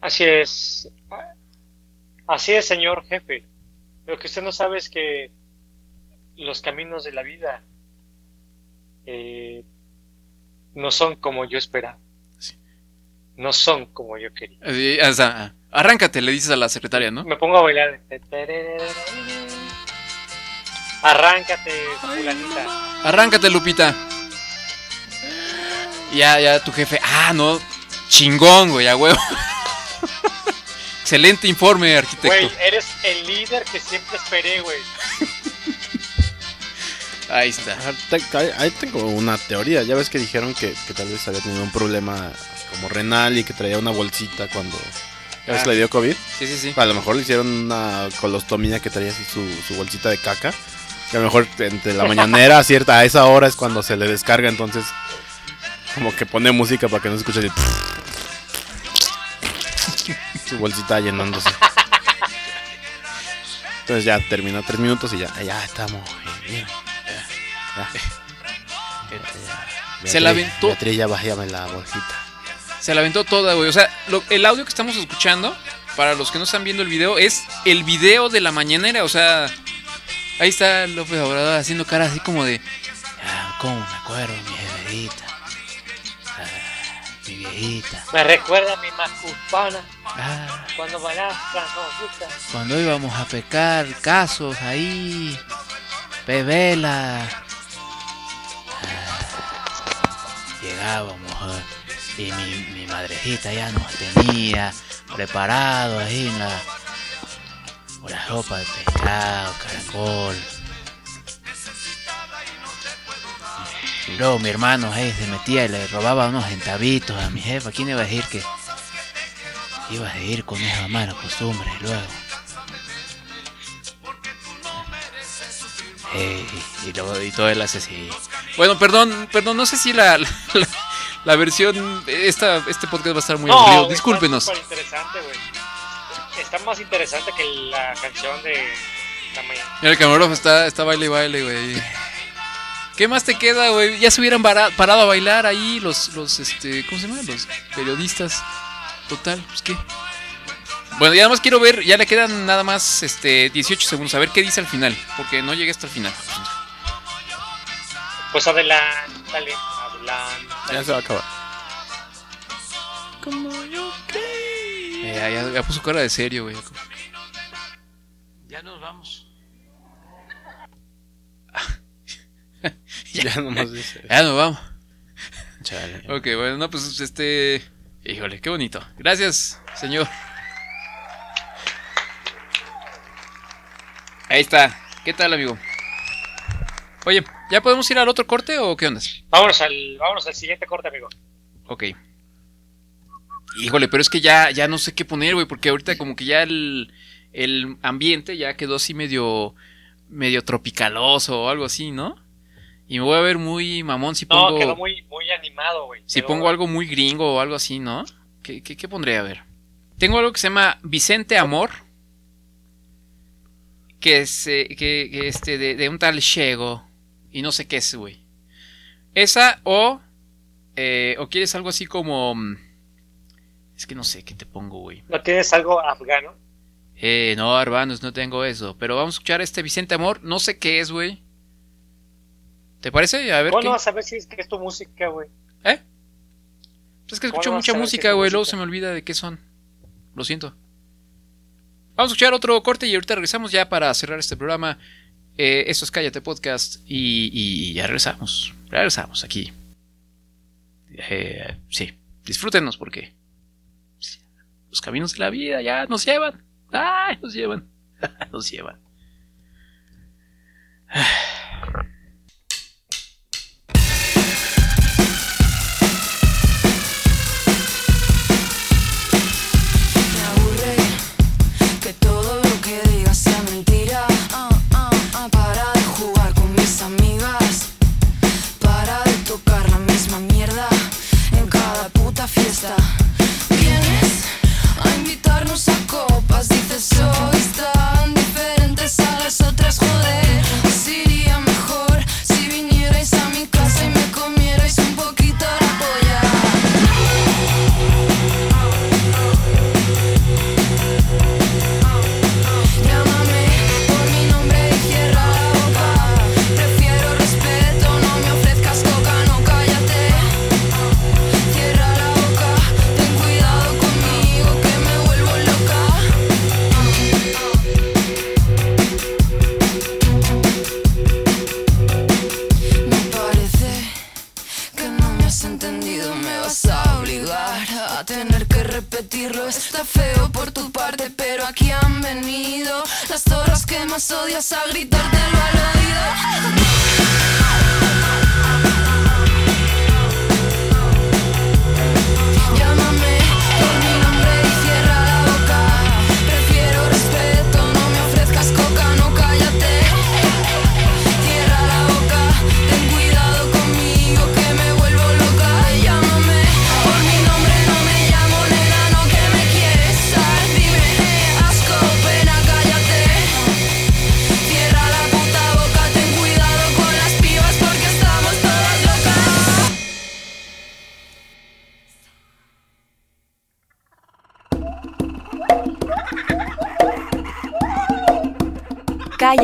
Así es. Así es, señor jefe. Lo que usted no sabe es que los caminos de la vida eh, no son como yo esperaba. No son como yo quería. Arráncate, le dices a la secretaria, ¿no? Me pongo a bailar. Arráncate, fulanita. Arráncate, Lupita. Ya, ya, tu jefe. Ah, no. Chingón, güey, a huevo. Excelente informe, arquitecto. Güey, eres el líder que siempre esperé, güey. Ahí está. Ahí ahí tengo una teoría. Ya ves que dijeron que, que tal vez había tenido un problema como renal y que traía una bolsita cuando. ¿Ya ves Ah. que le dio COVID? Sí, sí, sí. A lo mejor le hicieron una colostomía que traía así su, su bolsita de caca. Que a lo mejor entre la mañanera a cierta a esa hora es cuando se le descarga, entonces como que pone música para que no se escuche su bolsita llenándose. Entonces ya terminó tres minutos y ya, ya estamos. eh, bien, ya, ya. Ya, Se la aventó. Beatriz, ya bájame la bolsita. Se la aventó toda, güey. O sea, lo- el audio que estamos escuchando, para los que no están viendo el video, es el video de la mañanera. O sea, ahí está López Obrador haciendo cara así como de. Ah, ¿Cómo me acuerdo mi viejita? Ah, mi viejita. Me recuerda a mi mascupana Ah, cuando bailaba cuando íbamos a pecar casos ahí. Pebela. Ah, llegábamos ah, y mi, madrecita ya nos tenía preparado ahí en la, sopa de pescado, caracol. Y luego mi hermano ahí se metía y le robaba unos centavitos a mi jefa. ¿Quién iba a decir que iba a seguir con esa mala costumbre luego? Eh, y, luego y todo hace así. Bueno, perdón, perdón, no sé si la- la versión, esta, este podcast va a estar muy aburrido. güey, Discúlpenos. Está interesante. Está más interesante que la canción de. Mira, el camarógrafo está, está baile y baile, güey. ¿Qué más te queda, güey? Ya se hubieran parado a bailar ahí los, los, este, ¿cómo se llama? Los periodistas. Total, pues qué. Bueno, ya nada más quiero ver, ya le quedan nada más, este, 18 segundos. A ver qué dice al final, porque no llegué hasta el final. Pues adelántale, adelántale. Ya se va a acabar. Eh, ya, ya- ya puso cara de serio, güey. Ya nos vamos. Ya nomás dice. Ya nos vamos. Chale. Ok, bueno, no, pues este. Híjole, qué bonito. Gracias, señor. Ahí está. ¿Qué tal, amigo? Oye, ¿ya podemos ir al otro corte o qué onda? Vámonos al, vámonos al siguiente corte, amigo. Ok. Híjole, pero es que ya, ya no sé qué poner, güey, porque ahorita como que ya el, el ambiente ya quedó así medio, medio tropicaloso o algo así, ¿no? Y me voy a ver muy mamón si No, pongo... quedó muy, muy animado, güey. Si Quedó- pongo algo muy gringo o algo así, ¿no? ¿Qué, qué, qué pondré? A ver. Tengo algo que se llama Vicente Amor. Que es eh, que, que este, de, de un tal Chego. Y no sé qué es, güey. Esa o. eh, o quieres algo así como. mm, Es que no sé qué te pongo, güey. ¿No tienes algo afgano? Eh, no, hermanos, no tengo eso. Pero vamos a escuchar este Vicente Amor. No sé qué es, güey. ¿Te parece? A ver ¿Cómo qué. vas a ver si es que es tu música, güey? ¿Eh? Pues es que ¿Cómo escucho mucha a si música, güey. Luego se me olvida de qué son. Lo siento. Vamos a escuchar otro corte y ahorita regresamos ya para cerrar este programa. Eh, esto es Cállate Podcast y, ya regresamos. Regresamos aquí. Eh, sí, disfrútenos porque los caminos de la vida ya nos llevan. ¡Ay, nos llevan! nos llevan. Puta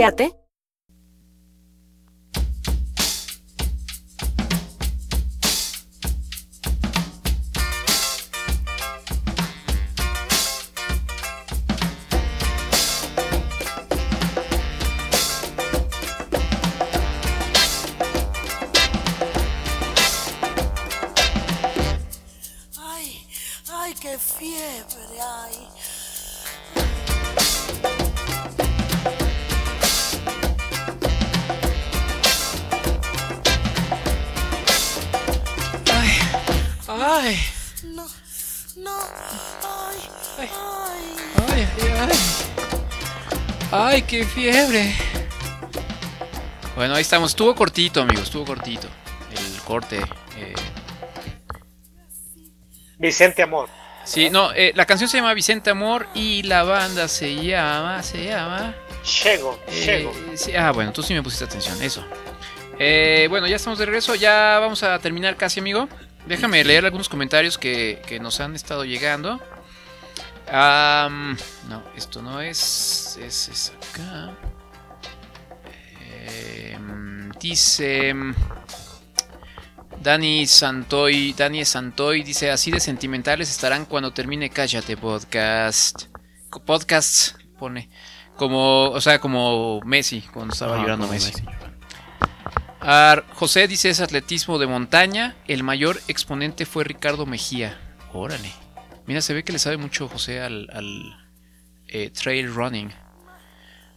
Cállate. Qué fiebre. Bueno, ahí estamos. Estuvo cortito, amigos. Estuvo cortito. El corte. eh, Vicente Amor. Sí, no, eh, la canción se llama Vicente Amor y la banda se llama, se llama... Chego, eh, Chego. sí, ah, bueno, tú sí me pusiste atención, eso. Eh, bueno, ya estamos de regreso, ya vamos a terminar casi, amigo. Déjame leer algunos comentarios que, que nos han estado llegando. No, esto no es, es, es acá. Em, dice... Dani Santoy, Dani Santoy dice así de sentimentales estarán cuando termine Cállate podcast. Podcasts pone como, o sea, como Messi cuando estaba llorando Messi. Messi. Ar- José dice es atletismo de montaña. El mayor exponente fue Ricardo Mejía. Órale. Mira, se ve que le sabe mucho José al, al, eh, trail running.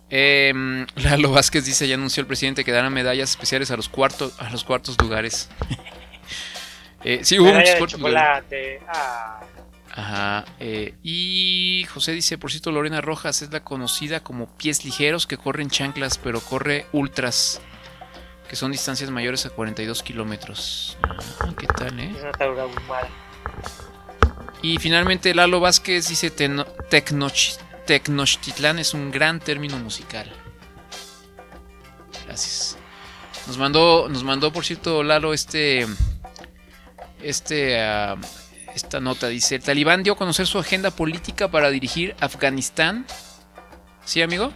Em, Lalo Vázquez dice ya anunció el presidente que dará medallas especiales a los cuartos a los cuartos lugares. Eh, sí, hubo muchos cuartos lugares. Ah, Ajá. eh, y José dice, por cierto, Lorena Rojas es la conocida como pies ligeros que corren chanclas, pero corre ultras, que son distancias mayores a 42 kilómetros. Ah, ¿Qué tal, eh? es una taura humana. Y finalmente Lalo Vázquez dice, "Teno- Tecnoch- Tecnochtitlán es un gran término musical. Gracias. Nos mandó, nos mandó, por cierto, Lalo, este, este, ah, esta nota. Dice, el talibán dio a conocer su agenda política para dirigir Afganistán. ¿Sí, amigo?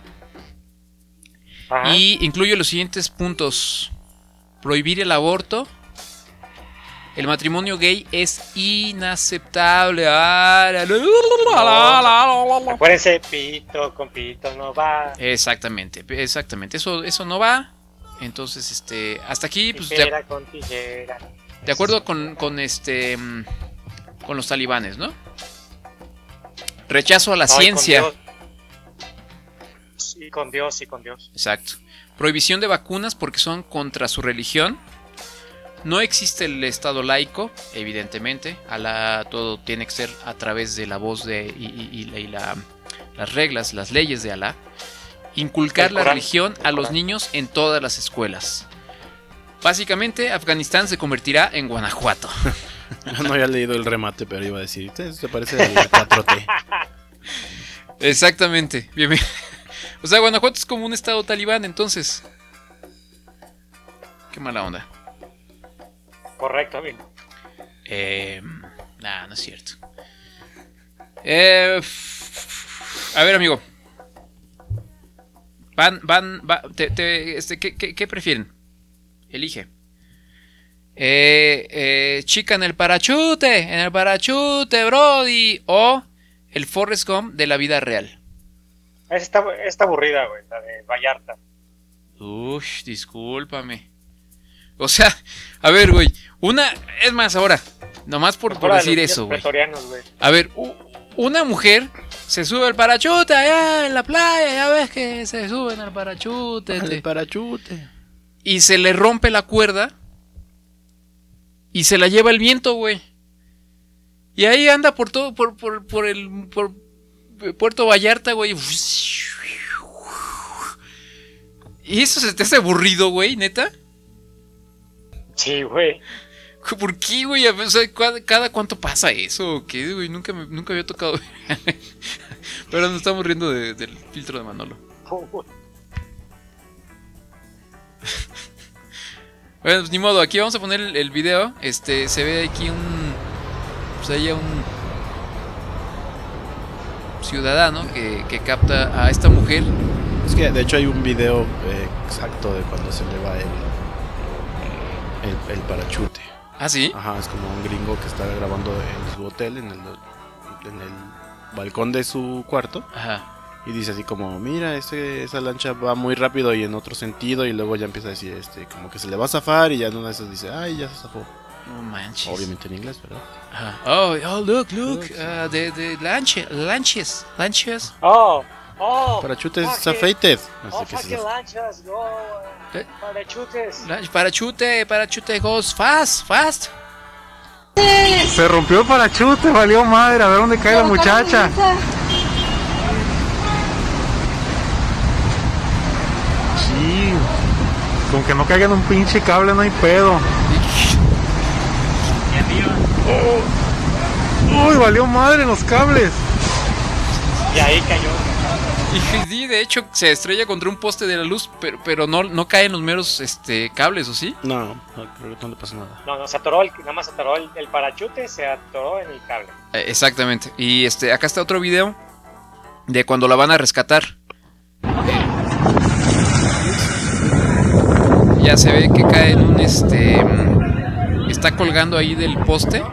Ajá. Y incluye los siguientes puntos. Prohibir el aborto. El matrimonio gay es inaceptable. Acuérdense, pito con pito no va. Exactamente, exactamente. Eso, eso no va. Entonces, este, hasta aquí, pues, de, con tijera. de acuerdo con, con este, con los talibanes, ¿no? Rechazo a la con ciencia. Y con Dios, y con Dios. Exacto. Prohibición de vacunas porque son contra su religión. No existe el Estado laico, evidentemente. Alá todo tiene que ser a través de la voz de y, y- y la- y la- las reglas, las leyes de Alá. Inculcar El la religión el a los niños en todas las escuelas. Básicamente, Afganistán se convertirá en Guanajuato. No había leído el remate, pero iba a decir, "Te- te parece al 4T. Exactamente. Bien, bien. O sea, Guanajuato es como un estado talibán, entonces. Qué mala onda. Correcto, amigo. Eh, nah, no es cierto. Eh, a ver, amigo. Van, van, va- te- te- este, ¿qué, qué- qué prefieren? Elige. Eh, eh, chica en el parachute, en el parachute, Brody. O el Forrest Gump de la vida real. Está, está aburrida, güey, la de Vallarta. Uy, discúlpame. O sea, a ver, güey. Una, es más, ahora, nomás por, por decir eso, güey. A ver, una mujer se sube al parachute allá en la playa, ya ves que se suben al parachute. te- El parachute. y se le rompe la cuerda y se la lleva el viento, güey. Y ahí anda por todo, por, por, por el por Puerto Vallarta, güey. ¿Y eso se te hace aburrido, güey, neta? Sí, güey. ¿Por qué, güey? O sea, ¿cada, cada cuánto pasa eso? ¿Qué, güey? Nunca, me- nunca había tocado. Pero nos estamos riendo de- del filtro de Manolo. Bueno, pues ni modo, aquí vamos a poner el, el video. Este, se ve aquí un. Pues ahí un. ciudadano que, que capta a esta mujer. Es que de hecho hay un video eh, exacto de cuando se le va el, el, parachute. ¿Ah, sí? Ajá, es como un gringo que está grabando en su hotel, en el, en el balcón de su cuarto. Ajá. Y dice así como, mira, ese, esa lancha va muy rápido y en otro sentido. Y luego ya empieza a decir, este, como que se le va a zafar. Y ya en una de esas dice, ay, ya se zafó. No manches. Obviamente en inglés, ¿verdad? Ajá. Oh, oh, look, look. uh, the, the lanche, lanches, lanches. Oh, oh. Parachutes afeited. Oh, que lanchas, no. ¿Eh? Parachutes. Lanch- Parachute, parachute goes fast, fast. Se rompió el parachute, valió madre, a ver dónde cae la muchacha. Sí, con que no caiga en un pinche cable no hay pedo. Oh. Uy, valió madre los cables. Y ahí cayó. Y sí, de hecho, se estrella contra un poste de la luz, pero, pero no, no caen los meros este, cables, ¿o sí? No, no, creo que no le pasa nada. No, no, se atoró, el, nada más se atoró el, el parachute, se atoró en el cable. Eh, Exactamente. Y este, acá está otro video de cuando la van a rescatar. Ya se ve que cae en un este. mm, Está colgando ahí del poste.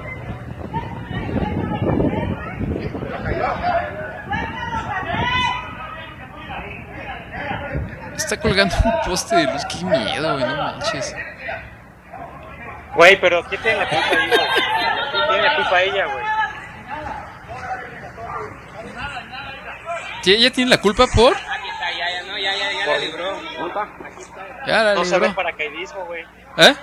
Está colgando un poste de luz. Qué miedo, güey, no manches. Güey, pero ¿quién tiene la culpa ahí, güey? ¿Quién tiene la culpa ella, güey? ¿Sí, ¿Ella tiene la culpa por? ya la libró. Ya la no libró. paracaidismo, güey. ¿Eh?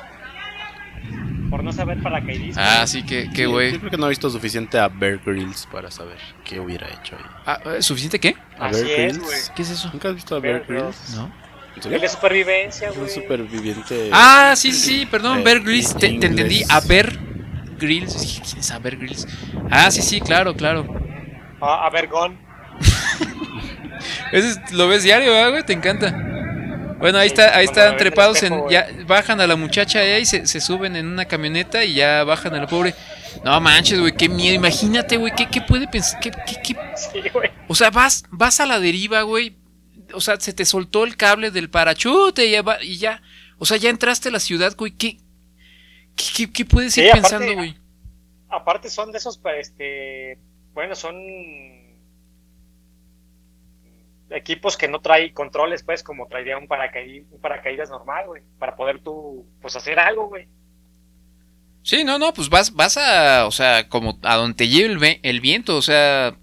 Por no saber paracaidismo. Ah, sí, que, que Sí, güey. Yo creo que no he visto suficiente a Bear Grylls para saber qué hubiera hecho ahí. Ah, ¿eh, ¿Suficiente qué? ¿A Así Bear es, Grylls? güey. ¿Qué es eso? ¿Nunca has visto a Bear Bear Grylls? ¿No? El de supervivencia, Es un güey. superviviente. Ah, sí, sí, perdón, Eh, Bear Grylls, te, te entendí. A Bear Grylls. Dije, ¿Quién es a Bear Grylls? Ah, sí, sí, claro, claro. Ah, a Vergón. Ese es- lo ves diario, ¿verdad, güey? Te encanta. Bueno, ahí está, ahí están trepados en, ya bajan a la muchacha ahí, se, se suben en una camioneta y ya bajan a la pobre. No manches, güey, qué miedo. Imagínate, güey, ¿qué, qué puede pensar? ¿Qué, qué, qué? Sí. O sea, vas, vas a la deriva, güey. O sea, se te soltó el cable del parachute y ya, va- y ya. O sea, ya entraste a la ciudad, güey. ¿Qué, qué, qué- puedes Sí, ir aparte- pensando, güey? Aparte son de esos, pa- este, bueno, son equipos que no trae controles, pues, como traería un, un paracaídas normal, güey, para poder tú, pues, hacer algo, güey. Sí, no, no, pues vas, vas a, o sea, como a donde te lleve el, el viento, o sea,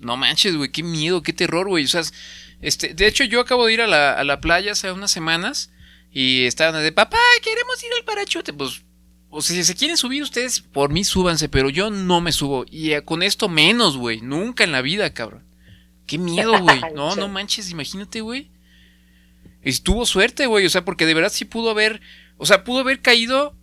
no manches, güey, qué miedo, qué terror, güey, o sea, es- este, de hecho yo acabo de ir a la, a la playa hace unas semanas y estaban de, papá, queremos ir al parachute, pues, o sea, si se quieren subir ustedes, por mí súbanse, pero yo no me subo, y eh, con esto menos, güey, nunca en la vida, cabrón, qué miedo, güey, no, no manches, imagínate, güey, estuvo suerte, güey, o sea, porque de verdad sí pudo haber, o sea, pudo haber caído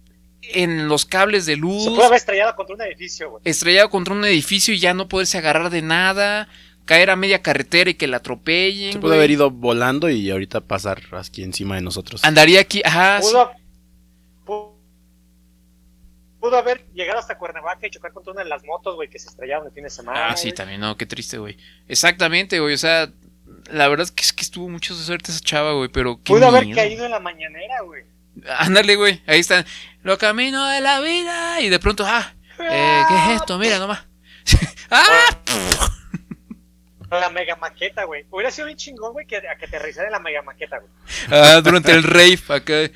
en los cables de luz, Se puede haber estrellado contra un edificio, güey. estrellado contra un edificio y ya no poderse agarrar de nada, caer a media carretera y que la atropellen. Se pudo haber ido volando y ahorita pasar aquí encima de nosotros. Andaría aquí, ajá, sí. Pudo, pu- pudo haber llegado hasta Cuernavaca y chocar contra una de las motos, güey, que se estrellaron el fin de semana. Ah, sí, también, no, qué triste, güey. Exactamente, güey, o sea, la verdad es que, es que estuvo mucho de suerte esa chava, güey, pero qué Pudo haber caído en la mañanera, güey. Ándale, güey, ahí está. Lo camino de la vida y de pronto, ah, eh, ¿qué es esto? Mira nomás. ah, La mega maqueta, güey. Hubiera sido bien chingón, güey, que, a que te aterrizara en la mega maqueta, güey. Ah, durante el rave acá.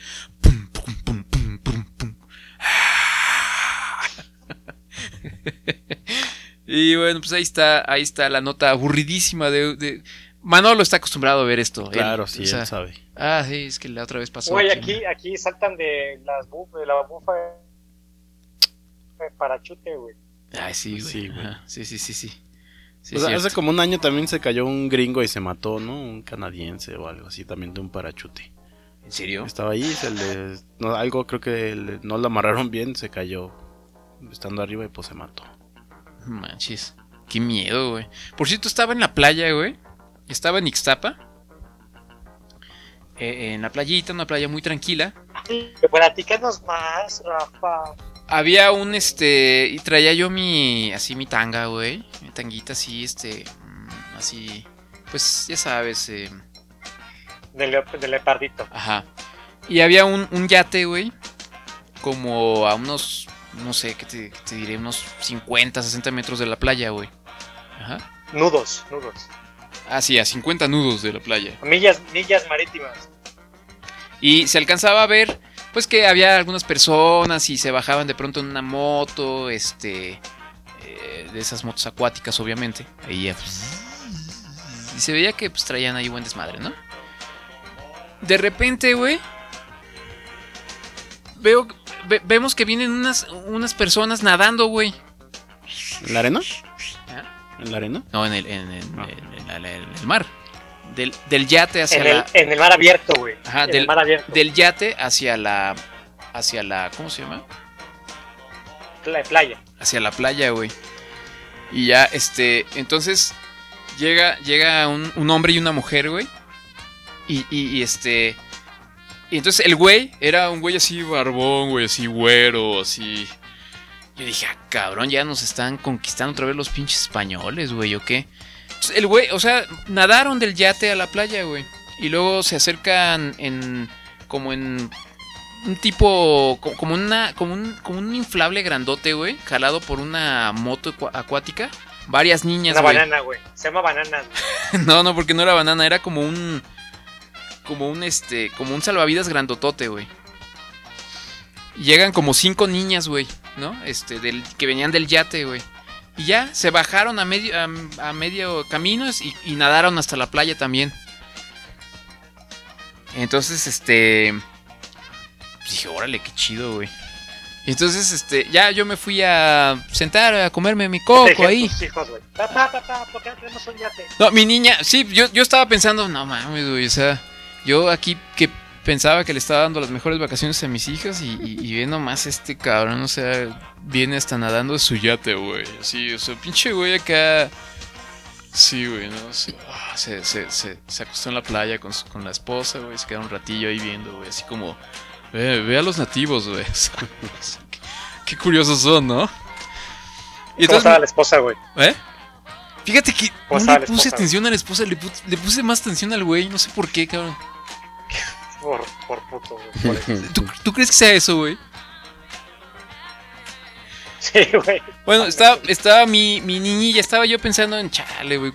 y bueno, pues ahí está, ahí está la nota aburridísima de, de- Manolo está acostumbrado a ver esto. él, Claro, sí, o sea, él sabe. Ah, sí, es que la otra vez pasó. Güey, aquí, aquí, aquí saltan de, las buf, de la bufa de parachute, güey. Ay, sí, güey. Sí, güey. Sí, sí, sí, sí. Sí, O sea, hace como un año también se cayó un gringo y se mató, ¿no? Un canadiense o algo así, también de un parachute. ¿En serio? Estaba ahí, se le, no, algo creo que le- no lo amarraron bien, se cayó estando arriba y pues se mató. Manches. Qué miedo, güey. Por cierto, estaba en la playa, güey. Estaba en Ixtapa. Eh, en la playita, una playa muy tranquila. Platícanos más, Rafa. había un este y traía yo mi así mi tanga, güey, mi tanguita así este mm, así pues ya sabes, eh, Del, leo- del leopardito. ajá. Y había un, un yate, güey, como a unos no sé, ¿qué te, qué te diré? Unos 50, 60 metros de la playa, güey. Ajá. Nudos, nudos. Ah, sí, a 50 nudos de la playa. Millas, millas marítimas. Y se alcanzaba a ver, pues que había algunas personas y se bajaban de pronto en una moto, este, eh, de esas motos acuáticas, obviamente. Ahí ya, pues, y se veía que pues traían ahí buen desmadre, ¿no? De repente, güey, veo, ve- vemos que vienen unas, unas personas nadando, güey. ¿En la arena? ¿Ah? ¿En la arena? No, en el, en, en- en- en la- en el mar. Del, del yate hacia En el, la... en el mar abierto, güey. Ajá, en del, el mar abierto. del yate hacia la. hacia la. ¿Cómo se llama? La playa. Hacia la playa, güey. Y ya, este. Entonces. Llega, llega un, un hombre y una mujer, güey. Y, y- y, este. Y entonces el güey era un güey así barbón, güey, así güero, así. Yo dije, ah, cabrón, ya nos están conquistando otra vez los pinches españoles, güey, ¿o qué? Entonces, el güey, o sea, nadaron del yate a la playa, güey. Y luego se acercan en. como en. Un tipo. co- como una. como un, como un inflable grandote, güey. Jalado por una moto acuática. Varias niñas, Una güey. banana, güey. Se llama banana. No, no, porque no era banana, era como un. Como un este. Como un salvavidas grandotote, güey. Llegan como cinco niñas, güey, ¿no? Este, del, que venían del yate, güey. Y ya, se bajaron a medio, a, a medio camino y, y nadaron hasta la playa también. Entonces, este. Dije, órale, qué chido, güey. Y entonces, este, ya yo me fui a sentar a comerme mi coco ahí. hijos. Papá, papá, ¿por qué no tenemos un yate? No, mi niña, sí, yo, yo estaba pensando, no mames, güey, o sea, yo aquí que pensaba que le estaba dando las mejores vacaciones a mis hijas y, y, y ve nomás este cabrón, o sea, viene hasta nadando de su yate, güey, así, o sea, pinche güey acá, sí, güey, ¿no? Sí, ah, Se, se, se, se acostó en la playa con, su- con la esposa, güey, se quedó un ratillo ahí viendo, güey, así como, ve, ve a los nativos, güey, qué, qué curiosos son, ¿no? Y ¿Cómo entonces, estaba la esposa, güey? ¿Eh? Fíjate que ¿Cómo no le puse esposa, atención a la esposa, le, le puse más atención al güey, no sé por qué, cabrón. Por, por puto, güey. por eso. ¿Tú, tú crees que sea eso, güey? Sí, güey. Bueno, estaba, estaba mi, mi niñilla, estaba yo pensando en chale, güey.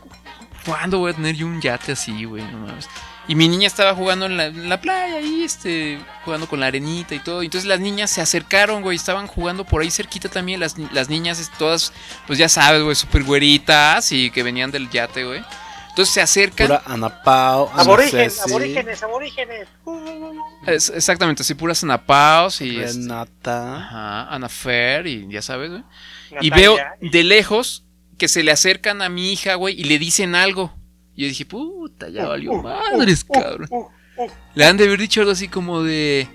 ¿Cuándo voy a tener yo un yate así, güey? No mames. Y mi niña estaba jugando en la, en la playa ahí, este, jugando con la arenita y todo. Entonces las niñas se acercaron, güey, estaban jugando por ahí cerquita también. Las, las niñas todas, pues ya sabes, güey, súper güeritas y que venían del yate, güey. Entonces se acercan. Pura Anapao, Ceci, aborígenes, aborígenes. Uh, Es- exactamente, así puras anapaos y este, Renata. ajá, Anafer y ya sabes, güey. Y veo de lejos que se le acercan a mi hija, güey, y le dicen algo. Y yo dije, puta, ya valió uh, madres, uh, cabrón. uh, uh. Le han de haber dicho algo así como de.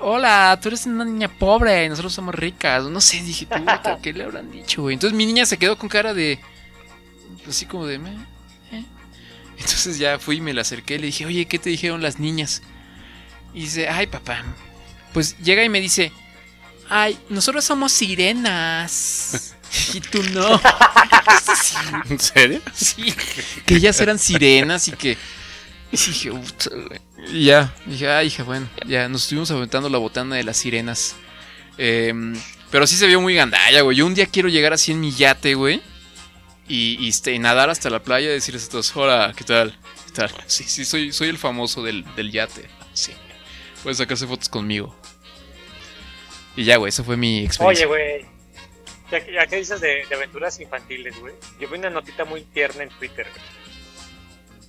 Hola, tú eres una niña pobre y nosotros somos ricas. No sé, dije, puta, ¿qué le habrán dicho, güey? Entonces mi niña se quedó con cara de. Así como de. "Meh, eh". Entonces ya fui y me la acerqué y le dije, oye, ¿qué te dijeron las niñas? Y dice, ay, papá. Pues llega y me dice, ay, nosotros somos sirenas. y tú no. ¿En serio? Sí, que ellas eran sirenas y que. Y dije. Y ya, dije, ah, hija, bueno, ya nos estuvimos aventando la botana de las sirenas. Em, pero sí se vio muy gandalla, güey. Yo un día quiero llegar así en mi yate, güey. Y, y, este, y nadar hasta la playa y decirles a todos, hola, ¿qué tal? ¿Qué tal? Sí, sí, soy, soy el famoso del, del yate. Sí. Puedes sacarse fotos conmigo. Y ya, güey, esa fue mi Oye, experiencia. güey. Ya, que- ya que dices de, de aventuras infantiles, güey. Yo vi una notita muy tierna en Twitter, güey.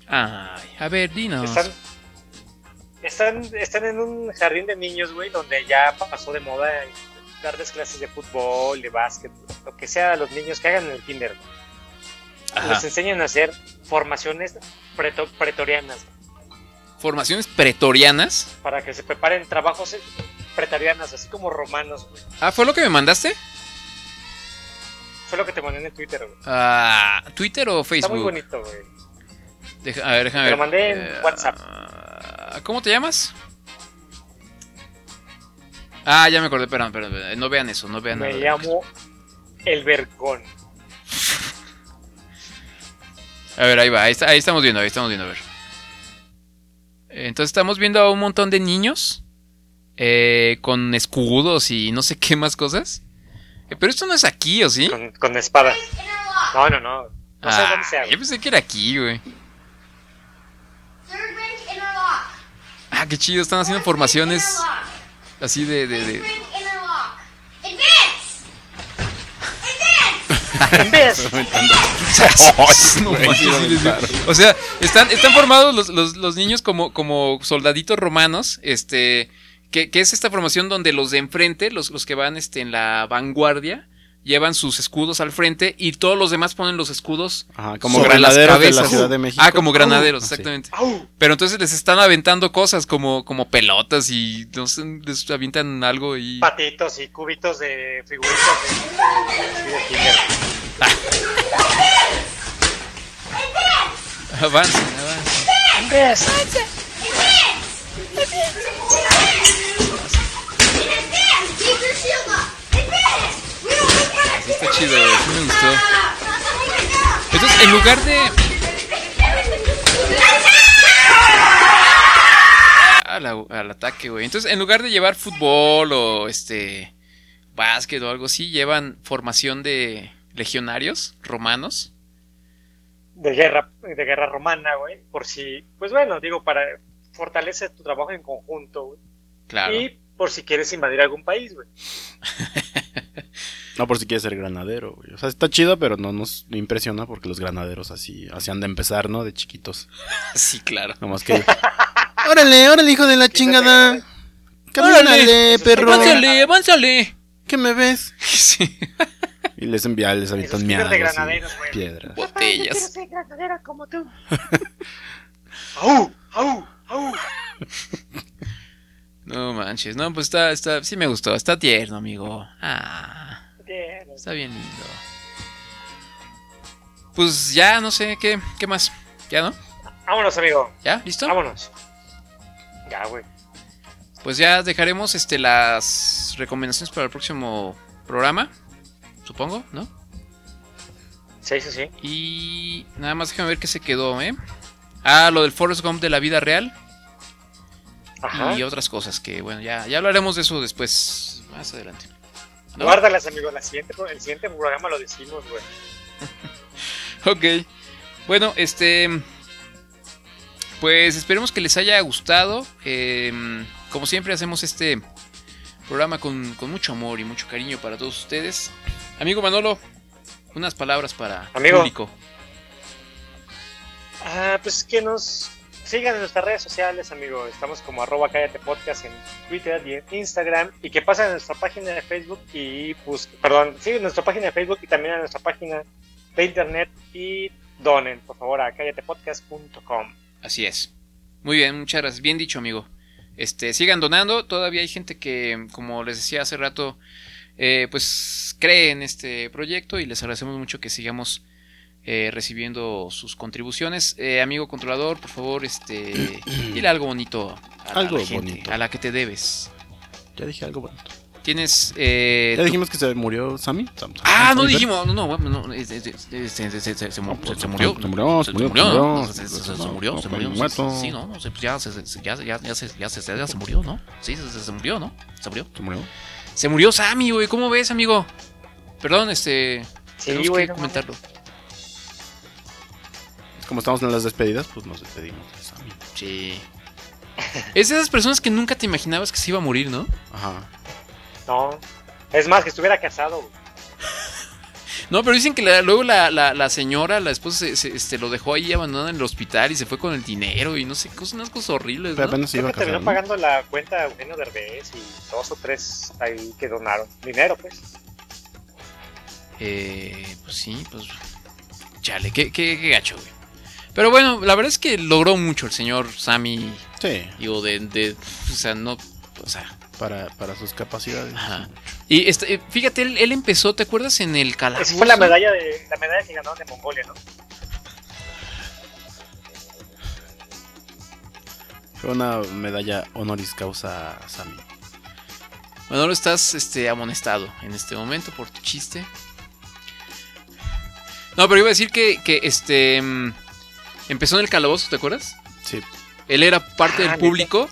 Ay, a ver, dinos. Están, están, están en un jardín de niños, güey, donde ya pasó de moda darles clases de fútbol, de básquet, lo que sea a los niños que hagan en el kinder. güey. Ajá. Les enseñan a hacer formaciones preto- pretorianas Formaciones pretorianas. para que se preparen trabajos pretorianas, así como romanos, güey. Ah, ¿fue lo que me mandaste? Fue lo que te mandé en el Twitter, güey. Ah, ¿Twitter o Está Facebook? muy bonito, güey. Deja- a ver, déjame Te lo ver. mandé en Eh, WhatsApp. ah, ¿Cómo te llamas? Ah, ya me acordé, perdón, perdón, perdón, no vean eso, no vean Me nada. llamo El Vergón. A ver, ahí va, ahí, está- ahí estamos viendo, ahí estamos viendo, a ver. Entonces estamos viendo a un montón de niños eh, con escudos y no sé qué más cosas. Eh, pero esto no es aquí, ¿o sí? Con, con espada. No, no, no. No sé Ah, dónde sea. güey. yo pensé que era aquí, güey. Ah, qué chido, están haciendo formaciones así de... de, de- No. O sea, están, están formados los, los- los niños como, como soldaditos romanos, este, que, que es esta formación donde los de enfrente, los, los que van este, en la vanguardia, llevan sus escudos al frente y todos los demás ponen los escudos Ajá, como sobre las granaderos de la cabezas. Ciudad de México. Ah, como granaderos, Ah, sí. exactamente. ¡Au! Pero entonces les están aventando cosas como, como pelotas y no sé, les avientan algo y... Patitos y cubitos de figuritas de, de, de. Avancen, avancen. Está chido, me gustó. Entonces, en lugar de... Al, al ataque, güey. Entonces, en lugar de llevar fútbol o este básquet o algo así, llevan formación de legionarios romanos. de guerra, de guerra romana, güey. Por si, pues bueno, digo, para fortalece tu trabajo en conjunto, güey. Claro. Y por si quieres invadir algún país, güey. No por si quieres ser granadero, güey. O sea, está chido, pero no nos impresiona porque los granaderos así, así han de empezar, ¿no? De chiquitos. Sí, claro. Nomás que. órale, órale, hijo de la chingada. Camínale, perro. ¡Avánzale, avánzale! ¿Qué me ves? Sí. Y les envía, les avientan de miadas y granaderos, güey. piedras. Botellas. ser como tú. ¡Au! ¡Au! ¡Au! No manches, no, pues está, está, sí me gustó, está tierno, amigo. Ah, Está bien lindo. Pues ya, no sé, ¿qué, qué más? ¿Ya no? Vámonos, amigo. ¿Ya? ¿Listo? Vámonos. Ya, güey. Pues ya dejaremos este las recomendaciones para el próximo programa, supongo, ¿no? Sí, sí, sí. Y nada más déjame ver qué se quedó, ¿eh? Ah, lo del Forrest Gump de la vida real Ajá. y otras cosas que, bueno, ya, ya hablaremos de eso después, más adelante. ¿No? Guárdalas, amigo. La siguiente, el siguiente programa lo decimos, güey. Ok. Bueno, este. Pues esperemos que les haya gustado. Eh, como siempre hacemos este programa con, con mucho amor y mucho cariño para todos ustedes. Amigo Manolo, unas palabras para el Amigo. público. Ah, pues que nos sigan en nuestras redes sociales, amigo. Estamos como arroba cállate podcast en Twitter y en Instagram. Y que pasen a nuestra página de Facebook y pues, perdón, sí, nuestra página de Facebook y también a nuestra página de internet y donen, por favor, a cállatepodcast.com. Así es. Muy bien, muchas gracias. Bien dicho, amigo. Este, sigan donando. Todavía hay gente que, como les decía hace rato, eh, pues cree en este proyecto y les agradecemos mucho que sigamos eh, recibiendo sus contribuciones. Eh, amigo controlador, por favor, este, dile algo bonito a la, Algo gente, bonito. a la que te debes. Ya dije algo bueno. Tienes. eh, Ya dijimos que se murió Sammy. Sam- Ah, Sam- no dijimos, no, no, no, se, se- se- se- se mu- se- se murió, Se murió, se murió, se murió. Se- murió, se murió, muerto. sí, no, no, se- pues ya, se, ya, ya, ya, se, ya, se, ya se murió, ¿no? Sí, se, se- se murió, ¿no? Se murió. Se murió. Se murió Sammy, güey, ¿cómo ves, amigo? Perdón, este, Sí, tenemos que no comentarlo. Como estamos en las despedidas, pues nos despedimos de Sammy. Sí. Es de esas personas que nunca te imaginabas que se iba a morir, ¿no? Ajá. No. Es más, que estuviera casado, güey. No, pero dicen que la- luego la, la, la señora, la esposa, se, se- este, lo dejó ahí abandonado en el hospital y se fue con el dinero y no sé, cosas, unas cosas horribles, Pero ¿no? apenas se iba a que terminó casar. ¿no? pagando la cuenta de Eugenio Derbez y dos o tres ahí que donaron. Dinero, pues. Eh, pues sí, pues. Chale, qué, qué, qué gacho, güey. Pero bueno, la verdad es que logró mucho el señor Sammy. Sí, Digo, de. de o sea, no. O sea. para, para sus capacidades. Ajá. Y este, fíjate, él, él empezó, ¿te acuerdas? En el calabozo. Esa fue la medalla de la medalla que ganaron de Mongolia, ¿no? Fue una medalla honoris causa a Sammy. Manolo, estás este, amonestado en este momento por tu chiste. No, pero iba a decir que, que este mm, empezó en el calabozo, ¿te acuerdas? Sí. Él era parte Ah, del público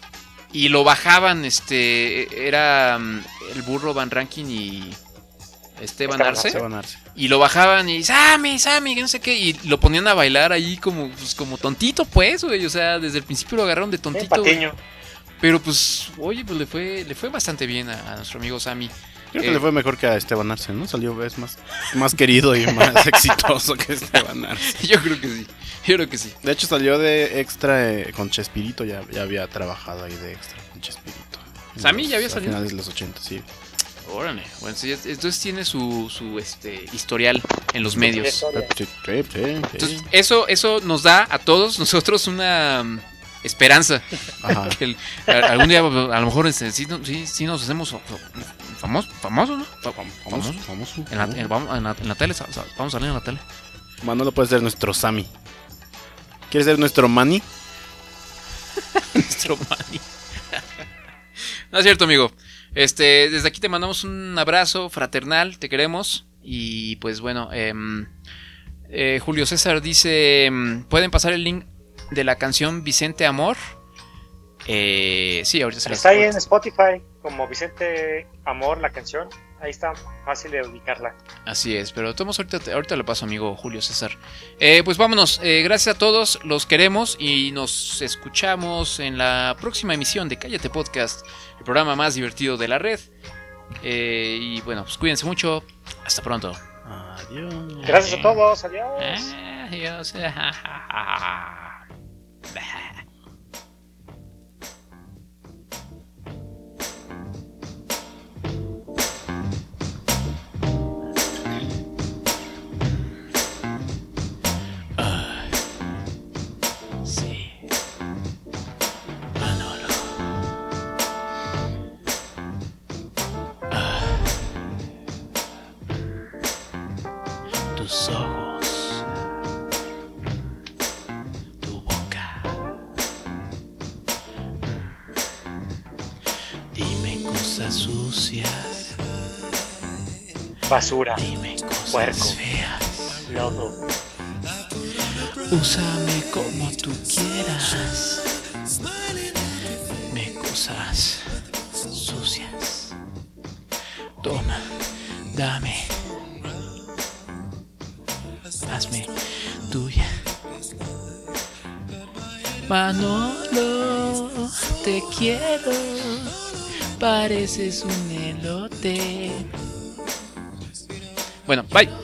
y lo bajaban, este, era mm, el burro Van Rankin y Esteban Arce. Esteban Arce. Y lo bajaban y Sammy, Sammy, que no sé qué. Y lo ponían a bailar ahí como, pues, como tontito, pues, güey. O sea, desde el principio lo agarraron de tontito. patiño. Pero pues, oye, pues le fue, le fue bastante bien a, a nuestro amigo Sammy. Creo que Eh, le fue mejor que a Esteban Arce, ¿no? Salió es más, más querido y más exitoso que Esteban Arce. Yo creo que sí. Yo creo que sí. De hecho, salió de extra eh, con Chespirito, ya, ya había trabajado ahí de extra con Chespirito. ¿Sammy ya había A salido? finales de los 80, sí. Órale. Bueno, sí, entonces tiene su, su este, historial en los medios. Entonces, eso, eso nos da a todos nosotros una mm, esperanza. Ajá. Que el- a- algún día, a lo mejor, este, sí, sí, sí nos hacemos famosos, famosos, ¿no? Fa- Vamos, famosos. vamos. En la, en- en la- en la tele, vamos a salir en la tele. Manolo puede ser nuestro Sammy. ¿Quieres ser nuestro Manny? Nuestro Manny. no es cierto, amigo. Este, desde aquí te mandamos un abrazo fraternal, te queremos. Y pues bueno, em, eh, Julio César dice: em, ¿Pueden pasar el link de la canción Vicente Amor? Eh, sí, ahorita se Está ahí en Spotify, como Vicente Amor, la canción. Ahí está fácil de ubicarla. Así es, pero tomamos ahorita, ahorita le paso, amigo Julio César. Eh, pues vámonos, eh, gracias a todos, los queremos y nos escuchamos en la próxima emisión de Cállate Podcast, el programa más divertido de la red. Eh, y bueno, pues cuídense mucho, hasta pronto. Adiós. Gracias a todos, adiós. Adiós. Basura, Dime cosas Puerco. feas. lodo. Úsame como tú quieras. Dime cosas sucias. Toma, dame. Hazme tuya. Manolo, te quiero. Pareces un elote. Bueno, bye.